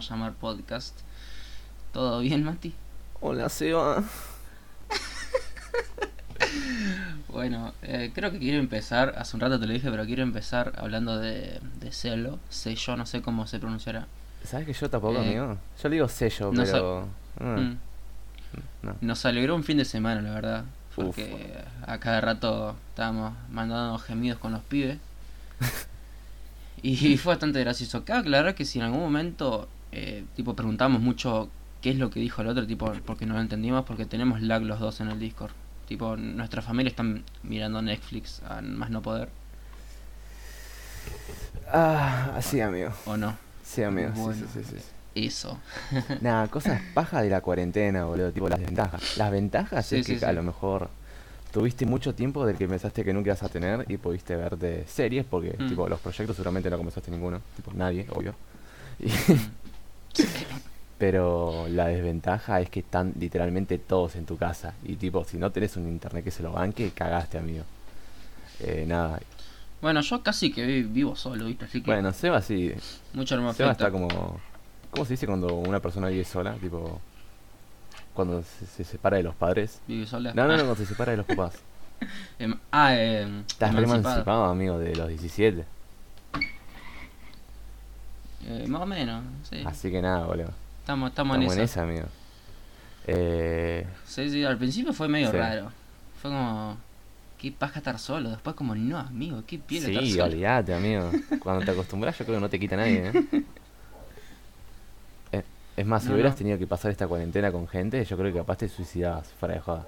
llamar podcast. ¿Todo bien, Mati? Hola, Seba. Bueno, eh, creo que quiero empezar, hace un rato te lo dije, pero quiero empezar hablando de, de Celo, sello, no sé cómo se pronunciará. ¿Sabes que yo tampoco, Eh, amigo? Yo le digo sello, no pero. Mm. no. Nos alegró un fin de semana, la verdad, porque a cada rato estábamos mandando gemidos con los pibes. y fue bastante gracioso. Cabe aclarar que si en algún momento, eh, tipo, preguntamos mucho qué es lo que dijo el otro, tipo, porque no lo entendimos, porque tenemos lag los dos en el Discord. Tipo, nuestra familia están mirando Netflix a más no poder, Ah, sí, amigo. ¿o no? Sí, amigo. Bueno. Sí, sí, sí, Eso. Nada, cosas paja de la cuarentena, boludo. Tipo, las desventajas. Las ventajas Sí, es que a lo mejor tuviste mucho tiempo del que pensaste que nunca ibas a tener y pudiste verte series porque, Mm. tipo, los proyectos seguramente no comenzaste ninguno. Tipo, nadie, obvio. Y- Pero la desventaja es que están literalmente todos en tu casa. Y tipo, si no tenés un internet que se lo banque, cagaste, amigo. Eh, nada. Bueno, yo casi que vi- vivo solo, ¿viste? Así que Bueno, Seba sí. mucho no Seba está como. ¿Cómo se dice cuando una persona vive sola? Tipo. Cuando se, se separa de los padres. Vive sola. No, no, no, cuando se separa de los papás. Em- ah, eh, Estás re emancipado, amigo, de los 17. Eh, más o menos, sí. Así que nada, boludo. Estamos, estamos, Estamos en en eso. esa, amigo. Eh, Sí, sí, al principio fue medio Sí. raro. Fue como, qué paja estar solo. Después como, no, amigo, qué piel estar sí, solo. olvídate, amigo. Cuando te acostumbras, yo creo que no te quita nadie, ¿eh? Eh, Es más, si No, hubieras no. tenido que pasar esta cuarentena con gente, yo creo que capaz te suicidabas, fuera de joda.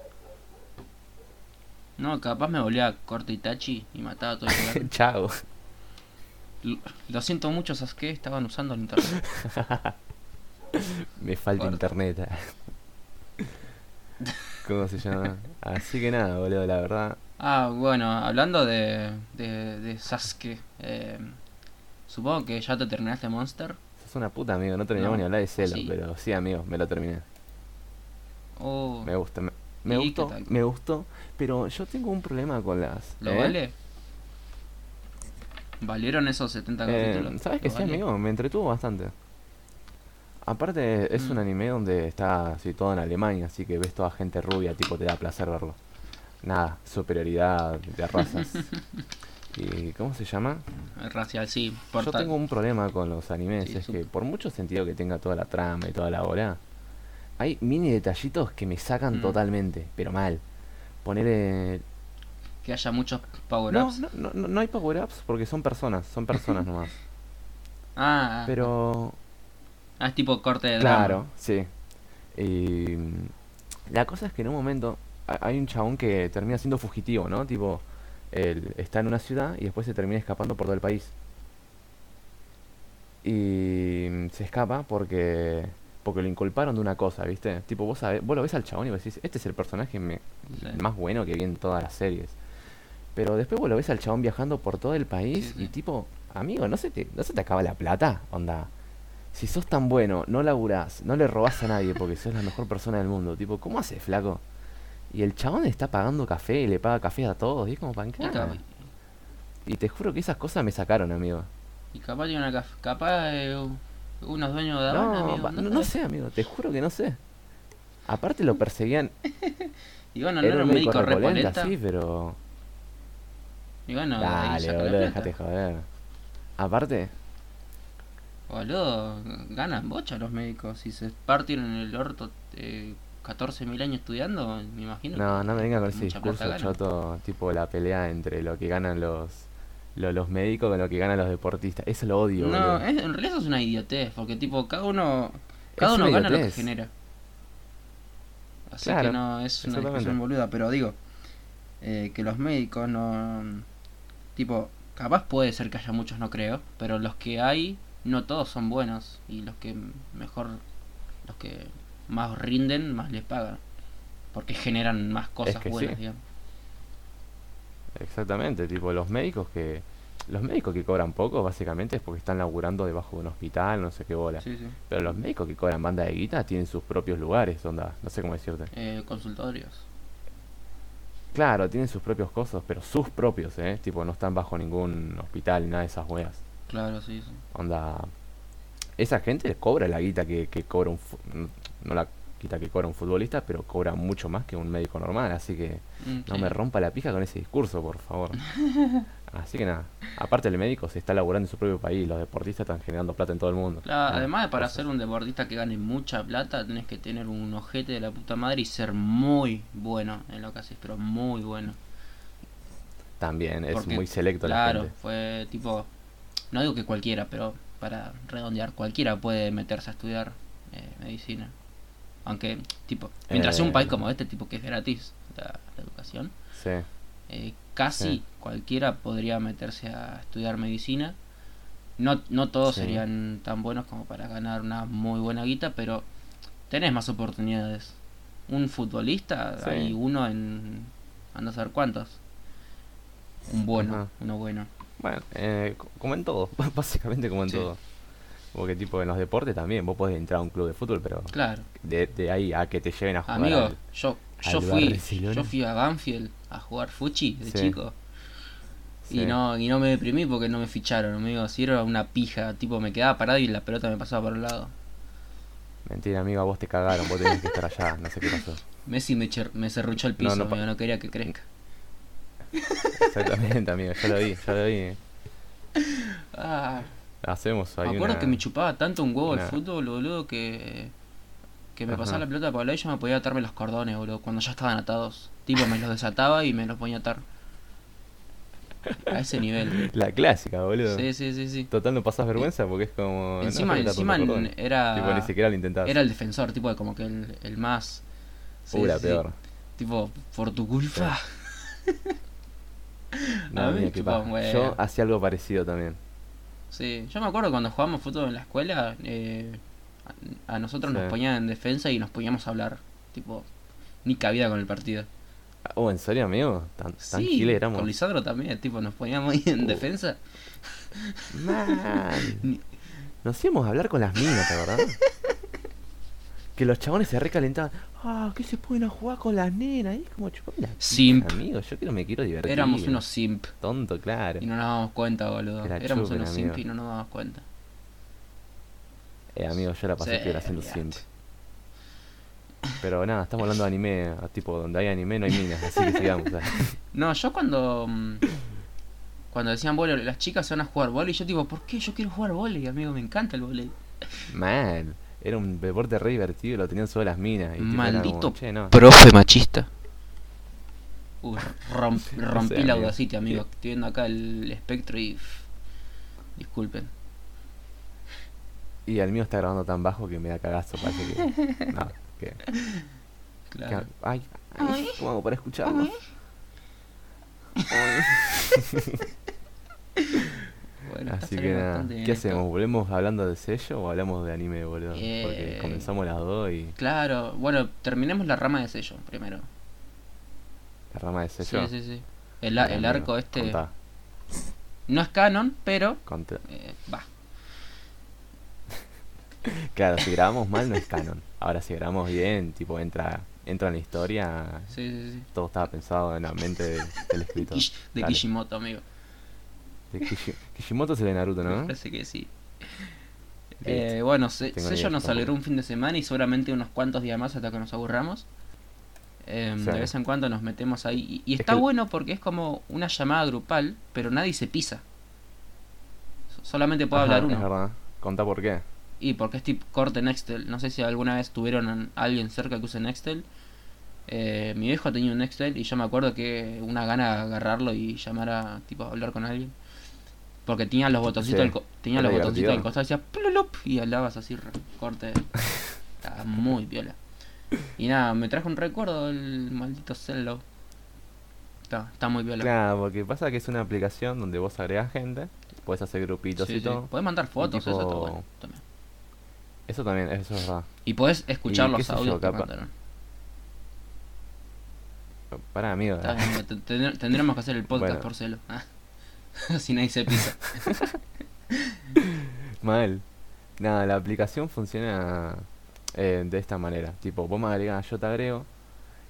No, capaz me volvía corto Itachi y mataba a todo el lugar. Chao. Lo- siento mucho, Sasuke, estaban usando el internet. Me falta internet. ¿Cómo se llama? Así que nada, boludo, la verdad. Ah, bueno, hablando de, de, de Sasuke, eh, supongo que ya te terminaste Monster. Sos una puta, amigo. No terminamos No, ni hablar de Celo, sí. pero sí, amigo, me lo terminé. Oh, Me gusta, me, me ¿Y gustó, me gustó. Pero yo tengo un problema con las. ¿Lo ¿eh? vale? ¿Valieron esos 70 Eh, capítulos? ¿Sabes que ¿Lo sí, amigo? Me entretuvo bastante. Aparte, es un Mm. anime donde está situado en Alemania, así que ves toda gente rubia, tipo, te da placer verlo. Nada, superioridad de razas. ¿Y cómo se llama? Racial, sí. Yo tengo un problema con los animes, Sí, es que por mucho sentido que tenga toda la trama y toda la hora, hay mini detallitos que me sacan Mm. totalmente, pero mal. Ponerle... Que haya muchos power No, ups. no, no, no- no hay power-ups porque son personas, son personas nomás. Ah, Pero ah, es tipo corte de drama. Claro, sí. Y la cosa es que en un momento ha- hay un chabón que termina siendo fugitivo, ¿no? Tipo, él está en una ciudad y después se termina escapando por todo el país. Y se escapa porque porque lo inculparon de una cosa, ¿viste? Tipo, vos, sabés- vos lo ves al chabón y vos decís, este es el personaje me- Sí. más bueno que vi en todas las series. Pero después vos lo ves al chabón viajando por todo el país Sí, sí. y tipo, amigo, ¿no se te, no se te acaba la plata? Onda, si sos tan bueno, no laburás, no le robás a nadie porque sos la mejor persona del mundo. Tipo, ¿cómo haces, flaco? Y el chabón está pagando café, le paga café a todos, y es como Y, pancada. cap- Y te juro que esas cosas me sacaron, amigo. y capaz tiene una capaz eh, unos dueños de Habana, No, amigo, no no, sé. amigo, te juro que no sé. Aparte lo perseguían, Y bueno, no era era un médico médico repolenta. sí, pero... Y bueno, Dale, boludo, déjate joder. Aparte, Boludo, ganan bocha los médicos. Si se partieron el orto eh, 14.000 años estudiando, me imagino. no, no me venga con ese discurso choto, tipo la pelea entre lo que ganan los, lo- los médicos con lo que ganan los deportistas. Eso lo odio, No, es- en realidad eso es una idiotez, porque tipo, cada uno cada Es uno gana lo que genera. Así Claro, que no, es una discusión boluda, pero digo, eh, que los médicos no... Tipo, capaz puede ser que haya muchos, no creo, pero los que hay, no todos son buenos, y los que mejor, los que más rinden, más les pagan, porque generan más cosas que buenas, sí. digamos. Exactamente, tipo los médicos que... Los médicos que cobran poco, básicamente, es porque están laburando debajo de un hospital, no sé qué bola. Sí, sí. Pero los médicos que cobran banda de guita tienen sus propios lugares, onda, no sé cómo decirte. Eh, consultorios. Claro, tienen sus propios cosas, pero sus propios, ¿eh? Tipo, no están bajo ningún hospital ni nada de esas weas. Claro, sí, sí. Onda, esa gente cobra la guita que, que cobra un... no- No la guita que cobra un futbolista, pero cobra mucho más que un médico normal, así que Mm, no sí. me rompa la pija con ese discurso, por favor. Así que nada, aparte el médico se está laburando en su propio país, los deportistas están generando plata en todo el mundo. Claro, Ah, además de para ser un deportista que gane mucha plata, tenés que tener un ojete de la puta madre y ser muy bueno en lo que haces, pero muy bueno. También es Porque, muy selecto la Claro, gente. fue tipo, no digo que cualquiera, pero para redondear, cualquiera puede meterse a estudiar eh, medicina. Aunque, tipo, mientras sea un Eh. país como este, tipo que es gratis la, la educación, Sí, eh, casi Sí. cualquiera podría meterse a estudiar medicina. No, no todos Sí. serían tan buenos como para ganar una muy buena guita, pero tenés más oportunidades. Un futbolista, Sí. hay uno en... anda a saber cuántos. Un bueno, Ajá. uno bueno. bueno, eh, co- como en todo, básicamente como en todo. Porque tipo en los deportes también, vos podés entrar a un club de fútbol, pero Claro. de, de ahí a que te lleven a jugar Amigo, al- yo, al yo fui yo fui a Banfield a jugar fuchi de Sí. chico. Sí. Y no, y no me deprimí porque no me ficharon, amigo. Si era una pija, tipo me quedaba parado y la pelota me pasaba por el lado. Mentira, amigo, a vos te cagaron, vos tenías que estar allá, no sé qué pasó. Messi me, me cerruchó el No, piso, no amigo, no quería que crezca. Exactamente, amigo, ya lo vi, ya lo vi. Ah, Hacemos ahí me acuerdo una... que me chupaba tanto un huevo el una- fútbol, boludo, que, que me Ajá. pasaba la pelota por el yo me podía atarme los cordones, boludo, cuando ya estaban atados. Tipo, me los desataba y me los ponía a atar. A ese nivel. La clásica, boludo. Sí, sí, sí, sí. Total, no pasás vergüenza porque es como... Encima, encima era... Tipo, ni siquiera lo intentás. Era el defensor, tipo, como que el, el más... sí, la sí, sí. peor. Tipo, por tu culpa. No, A mí huevo. Yo hacía algo parecido también. Sí, yo me acuerdo cuando jugábamos fútbol en la escuela, eh, a, nosotros nos ponían en defensa y nos poníamos a hablar. Tipo, ni cabida con el partido. Oh, ¿en serio, amigo? Tan, tan Sí, éramos. con Lisandro también, tipo, nos poníamos ahí en Uh. defensa. Man. Nos íbamos a hablar con las minas, ¿verdad? que los chabones se recalentaban. Ah, que se pueden a jugar con las nenas. Y es como chupame la Simp. amigo. Yo quiero, me quiero divertir. Éramos unos simp Tonto, claro. y no nos dábamos cuenta, boludo. Que la Éramos chupen, unos amigo. simp y no nos dábamos cuenta. Eh, amigo, yo la pasé Sí, haciendo simp. Pero nada, estamos hablando de anime. tipo, donde hay anime no hay minas. Así que sigamos. No, yo cuando mm, cuando decían, bueno, las chicas se van a jugar vóley, yo digo, ¿por qué yo quiero jugar vóley, amigo? Me encanta el vóley. Man, era un deporte re divertido y lo tenían solo las minas. Y Maldito como, che, no. profe machista. Uy, romp- No rompí sé, la amigo. Audacity, amigo. Estoy viendo acá el espectro y... Disculpen. Y el mío está grabando tan bajo que me da cagazo. Parece que. No, que. Claro. que- ay, ay, ¿cómo hago para escucharlo? Ay. Bueno, Así que nada, ¿qué esto. hacemos? ¿Volvemos hablando de sello o hablamos de anime, boludo? Porque Eh, comenzamos las dos y Claro, bueno, terminemos la rama de sello primero. la rama de Sí, sello. sí, sí. El, Bien, el amigo, arco este contá, no es canon, pero eh, va. Claro, si grabamos mal no es canon. Ahora si grabamos bien, tipo entra entra en la historia, Sí, sí, sí. todo estaba pensado en la mente del, del escritor. De Dale. Kishimoto, amigo. De Kishi- Kishimoto es el de Naruto, Me ¿no? parece que sí. Eh, bueno, se- sello nos alegró un fin de semana y seguramente unos cuantos días más hasta que nos aburramos. Em, Sí. De vez en cuando nos metemos ahí. Y, y Es está que- bueno porque es como una llamada grupal, pero nadie se pisa. So- Solamente puede Ajá, hablar Es uno. verdad. Contá por qué. Y porque es tipo corte Nextel. No sé si alguna vez tuvieron a alguien cerca que use Nextel. Eh, mi viejo tenía un Nextel y yo me acuerdo que una gana de agarrarlo y llamar a tipo a hablar con alguien. Porque tenía los botoncitos Sí, del tenía los botoncitos del costado decía plulup, y hablabas así corte. Estaba muy viola. Y nada, me trajo un recuerdo el maldito celo. Está, está muy viola. Claro, porque pasa que es una aplicación donde vos agregás gente, puedes hacer grupitos Sí, y sí. todo. Podés mandar fotos, eso está tipo- bueno también. Eso también, eso es verdad. Y podés escuchar Y los sé yo, audios que. Pará, amigo. Tendremos que hacer el podcast Bueno. por celo. Ah. Así nadie se pisa. Mal. Nada, la aplicación funciona eh, de esta manera. Tipo, vos me agregás, yo te agrego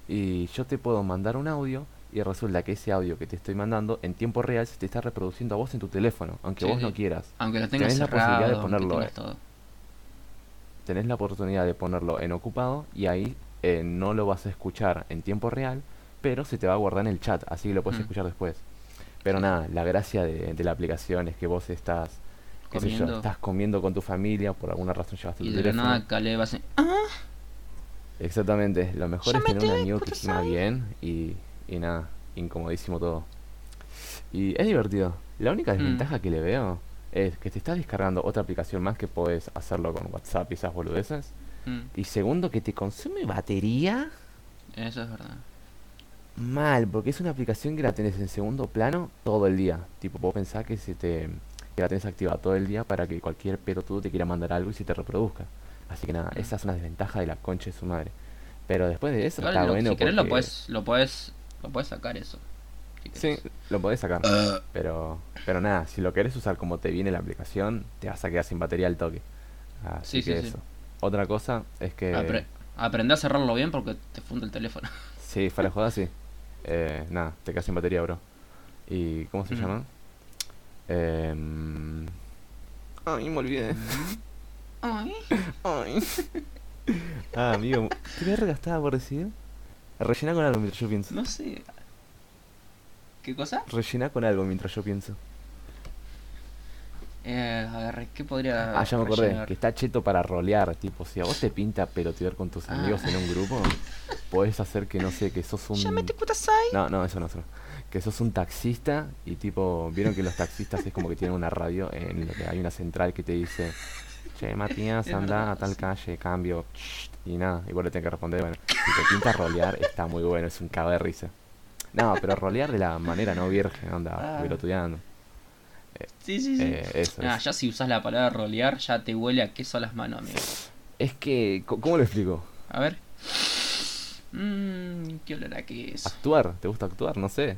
y yo te puedo mandar un audio y resulta que ese audio que te estoy mandando en tiempo real se te está reproduciendo a vos en tu teléfono, aunque Sí, vos no quieras. Aunque lo tengas Tenés la cerrado, posibilidad de aunque ponerlo, eh. todo. Tenés la oportunidad de ponerlo en ocupado y ahí eh, no lo vas a escuchar en tiempo real, pero se te va a guardar en el chat, así que lo puedes Mm. escuchar después. Pero nada, la gracia de, de la aplicación es que vos estás, qué sé yo, estás comiendo con tu familia, por alguna razón llevaste Y tu de teléfono. nada Caleb hace... "Ah, Exactamente, lo mejor es tener un amigo que soy". bien y, y nada, incomodísimo todo. Y es divertido. La única Mm. desventaja que le veo es que te estás descargando otra aplicación más que podés hacerlo con WhatsApp y esas boludeces. mm, Y segundo, que te consume batería Eso es verdad. mal, porque es una aplicación que la tenés en segundo plano todo el día. Tipo, vos pensás que, se te, que la tenés activada todo el día para que cualquier pelotudo te quiera mandar algo y se te reproduzca. Así que nada, Mm. esa es una desventaja de la concha de su madre. Pero después de eso Igual está lo- bueno si querés lo puedes, lo puedes, lo puedes sacar eso. Si Sí, lo podés sacar. Pero, pero nada, si lo querés usar como te viene la aplicación, te vas a quedar sin batería al toque. Así Sí, sí, que sí. eso. Otra cosa es que... Apre- aprendé a cerrarlo bien porque te funde el teléfono. Sí, fuera de joda, sí. Eh, nada, te quedas sin batería, bro. ¿Y cómo se Mm. llama? Em, Ay, me olvidé. Ay. Ay. Ah, amigo, ¿qué verga estaba por decir? Rellena con algo mientras yo pienso. No sé. ¿Qué cosa? Rellena con algo mientras yo pienso. Eh, a ver, ¿qué podría Ah, ya me acordé, que está cheto para rolear, tipo, si a vos te pinta pelotear con tus Ah. amigos en un grupo, podés hacer que, no sé, que sos un... Llámate Kudasai. No, no, eso no, eso no. Que sos un taxista y tipo, vieron que los taxistas es como que tienen una radio en lo que hay una central que te dice, che, Matías, anda a tal calle, cambio, y nada, igual le tengo que responder, bueno, si te pinta rolear, está muy bueno, es un cago de risa. No, pero rolear de la manera no virgen, onda, Ah. pelotudeando. Sí, sí, sí. Eh, eso Ah, es. ya si usas la palabra rolear, ya te huele a queso a las manos, amigo. Es que, ¿cómo lo explico? A ver. Mmm, qué olor a queso. Actuar, ¿te gusta actuar? No sé.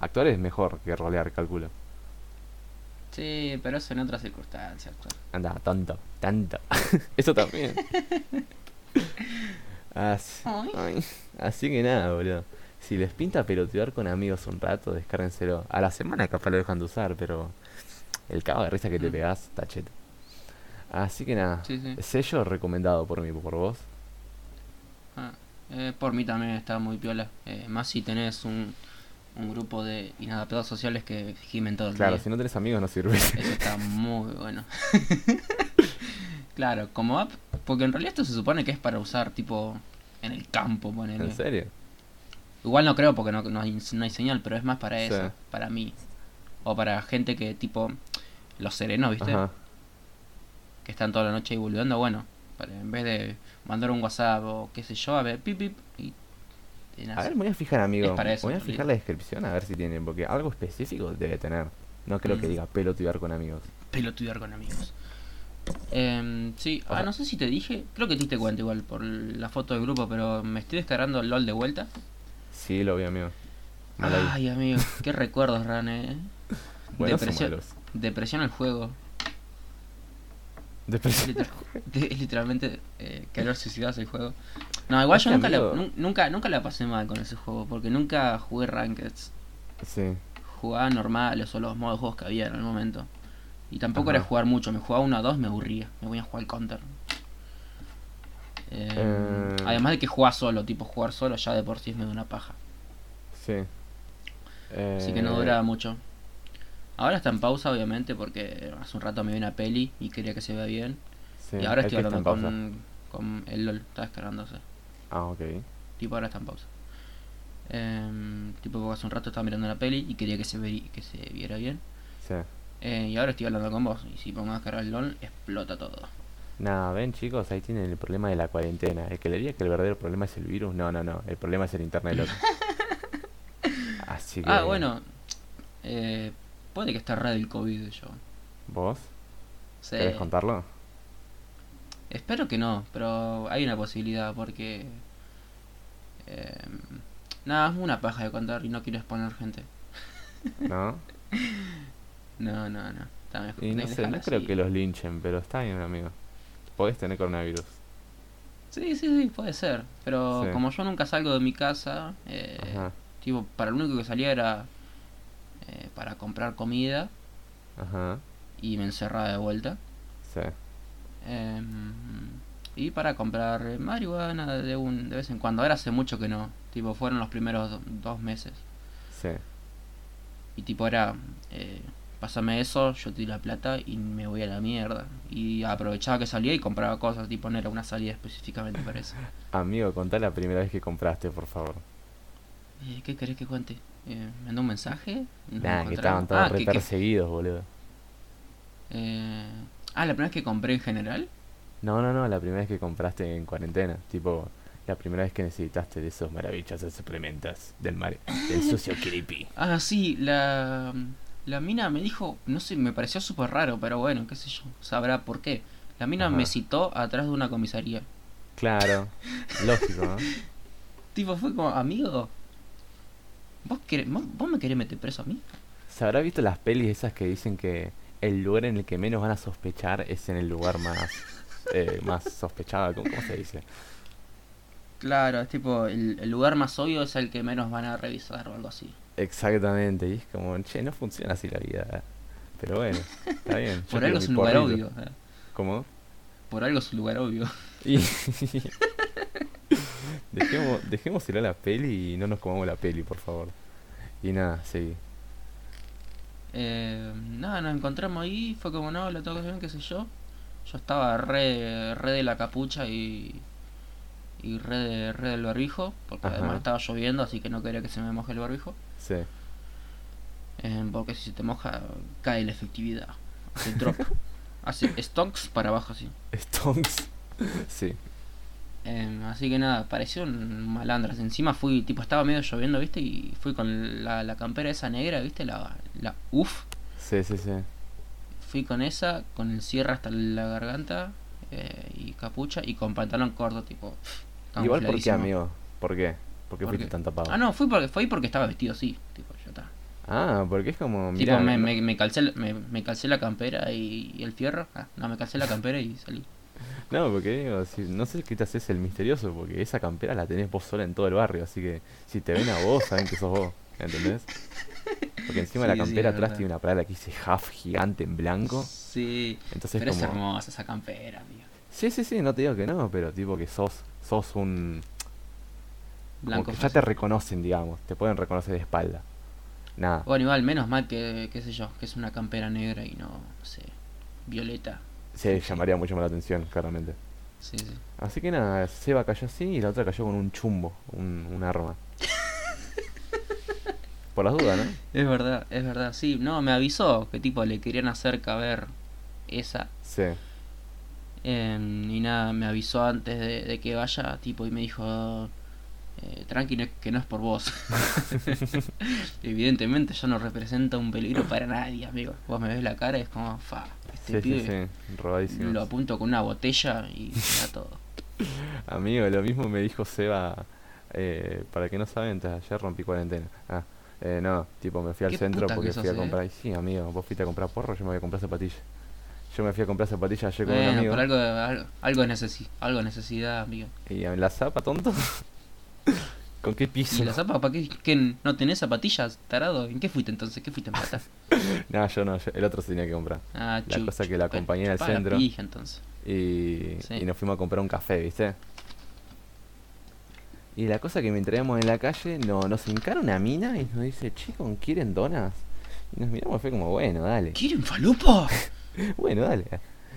Actuar es mejor que rolear, calculo. Sí, pero eso en otras circunstancias. claro. Anda, tanto, tanto. Eso también. Así, Ay. ay, así que nada, boludo. Si les pinta pelotear con amigos un rato, descárrenselo. A la semana capaz lo dejan de usar, pero el cago de risa que te Mm. pegás está cheto. Así que nada, Sí, sí. sello recomendado por mí, por vos. Ah, eh, por mí también está muy piola. Eh, más si tenés un, un grupo de inadaptados sociales que gimen todo el Claro, si no tenés amigos no sirve. Eso está muy bueno. claro, como app, porque en realidad esto se supone que es para usar tipo en el campo, ponele. ¿En serio? Igual no creo porque no, no, hay, no hay señal, pero es más para Sí. eso, para mí. O para gente que tipo los serenos, ¿viste? Ajá. Que están toda la noche ahí boludeando, bueno, para, en vez de mandar un WhatsApp o qué sé yo, a ver, pip pip y y A ver, me voy a fijar, amigo. Eso, voy a fijar la descripción a ver si tiene, porque algo específico debe tener. No creo que Mm. diga pelotear con amigos. pelotudear con amigos. Em, sí, ah, no sé si te dije, creo que te diste cuenta igual por la foto del grupo, pero me estoy descargando el LOL de vuelta. Sí, lo vi, amigo. Mal ahí. Ay, amigo, qué recuerdos, Ran, eh. Buenos o depresión, malos. depresión el juego. Es, Depresión. liter- literalmente eh, querer suicidarse el juego. No, igual yo nunca la, amigo. nunca, nunca la pasé mal con ese juego, porque nunca jugué Rankeds. Sí. Jugaba normales o los modos de juegos que había en el momento. Y tampoco Ajá. era jugar mucho, me jugaba uno o dos, me aburría. Me voy a jugar el counter. Eh, Eh. Además de que jugaba solo, tipo jugar solo ya de por sí es medio una paja. Sí. Así que no Eh, duraba mucho. Ahora está en pausa, obviamente, porque hace un rato me vi una peli y quería que se vea bien. sí, y ahora estoy hablando con, con el LOL, está descargándose. Ah, ok. Tipo, ahora está en pausa. Em, tipo, porque hace un rato estaba mirando la peli y quería que se, veri- que se viera bien. Sí. Eh, y ahora estoy hablando con vos. Y si pongo a descargar el LOL, explota todo. Nada, ven chicos, ahí tienen el problema de la cuarentena. El que le diga que el verdadero problema es el virus, no, no, no. El problema es el internet, loco. Así que. Ah, bueno. Eh, puede que esté red el COVID yo. ¿Vos? Sí. ¿Querés contarlo? Espero que no, pero hay una posibilidad porque... Eh, nada, es una paja de contar y no quiero exponer gente. ¿No? No, no, no. Está mejor. Y no sé, no creo así. que los linchen, pero está bien, amigo. Podés tener coronavirus. Sí, sí, sí, puede ser. Pero Sí. como yo nunca salgo de mi casa, eh, tipo, para lo único que salía era eh, para comprar comida ajá, y me encerraba de vuelta. sí. Em, y para comprar marihuana de, un, de vez en cuando. Ahora hace mucho que no. Tipo, fueron los primeros do- dos meses. Sí. Y tipo era, eh, pásame eso, yo te doy la plata y me voy a la mierda. Y aprovechaba que salía y compraba cosas, tipo no era una salida específicamente para eso. Amigo, contá la primera vez que compraste, por favor. Eh, ¿Qué querés que cuente? Eh, ¿Me mandó un mensaje? ¿Nos Nah, que estaban todos Ah, re que- que- perseguidos, boludo. eh, ah, la primera vez que compré en general. No, no, no, la primera vez que compraste en cuarentena. Tipo, la primera vez que necesitaste de esos maravillosos suplementos del mar, del sucio creepy. Ah, sí, la, la mina me dijo, no sé, me pareció súper raro, pero bueno, qué sé yo, sabrá por qué. La mina Ajá. me citó atrás de una comisaría. Claro, lógico, ¿no? Tipo, fue como, amigo, ¿vos, querés- vos, vos me querés meter preso a mí? ¿Se habrá visto las pelis esas que dicen que el lugar en el que menos van a sospechar es en el lugar más, eh, más sospechado? ¿Cómo, cómo se dice? Claro, es tipo, el, el lugar más obvio es el que menos van a revisar o algo así. Exactamente, y es como, che, no funciona así la vida. Pero bueno, está bien. Por algo es un lugar porrito. obvio. eh. ¿Cómo? Por algo es un lugar obvio. Y... dejemos, dejemos ir a la peli y no nos comamos la peli, por favor. Y nada, sí. Eh, nada, nos encontramos ahí, fue como, no, la tengo que hacer, qué sé yo. Yo estaba re, re de la capucha y, y re, de- re del barbijo, porque Ajá. además estaba lloviendo, así que no quería que se me moje el barbijo. Sí. Eh, porque si se te moja, cae la efectividad. Hace drop. Hace stonks para abajo así. Stonks. sí. Eh, así que nada, pareció un malandras. Encima fui, tipo, estaba medio lloviendo, ¿viste? Y fui con la, la campera esa negra, ¿viste? La, la UF. Sí, sí, sí. Fui con esa, con el cierre hasta la garganta eh, y capucha y con pantalón corto, tipo. Igual, ¿por qué, amigo? ¿Por qué? ¿Por qué ¿Por fuiste qué? tan tapado? Ah, no, fui porque, fui porque estaba vestido así, tipo, ya está. Ah, porque es como, Tipo, me, no, me, me calcé, la- me, me calcé la campera y, y el fierro. Ah, no, me calcé la campera y salí. no, porque digo, si, no sé qué te haces el misterioso, porque esa campera la tenés vos sola en todo el barrio, así que si te ven a vos, saben que sos vos, ¿entendés? Porque encima de la campera es atrás tiene una palabra que dice half gigante en blanco, Sí, entonces pero es como... hermosa esa campera, amigo. Sí, sí, sí, no te digo que no, pero tipo que sos, sos un... Como Blanco que ya fácil. te reconocen, digamos, te pueden reconocer de espalda. Nada, Bueno, igual, menos mal que, qué sé yo, que es una campera negra y no, no sé, violeta. se llamaría mucho más la atención, claramente. Sí, sí. Así que nada, Seba cayó así y la otra cayó con un chumbo, un, un arma. Por las dudas, ¿no? Es verdad, es verdad, sí. No, me avisó que tipo le querían hacer caber esa. Sí. Em, y nada, me avisó antes de, de que vaya, tipo, y me dijo, eh, tranqui, no que no es por vos. Evidentemente yo no represento un peligro para nadie, amigo. Vos me ves la cara y es como, fa, este Sí, pibe lo apunto con una botella y da todo. Amigo, lo mismo me dijo Seba, eh, para que no saben, ayer rompí cuarentena. Ah, eh, no, tipo me fui al centro porque fui a eh. comprar. y Sí, amigo, vos fuiste a comprar porro, yo me voy a comprar zapatillas. Yo me fui a comprar zapatillas ayer con un amigo. por algo, algo, algo, de necesi- algo de necesidad, amigo. Y en la zapa, tonto. ¿Con qué piso? ¿Y la zapa para qué, qué? ¿No tenés zapatillas, tarado? ¿En qué fuiste entonces? ¿Qué fuiste en plata? No, yo no, yo- el otro se tenía que comprar. Ah, La cosa que la chupá la centro. pija, entonces. Y, Sí. y nos fuimos a comprar un café, ¿viste? Y la cosa que me entregamos en la calle, no, nos encara una mina y nos dice, chicos, ¿quieren donas? Y nos miramos y fue como, bueno, dale. ¿Quieren falopa? Bueno, dale.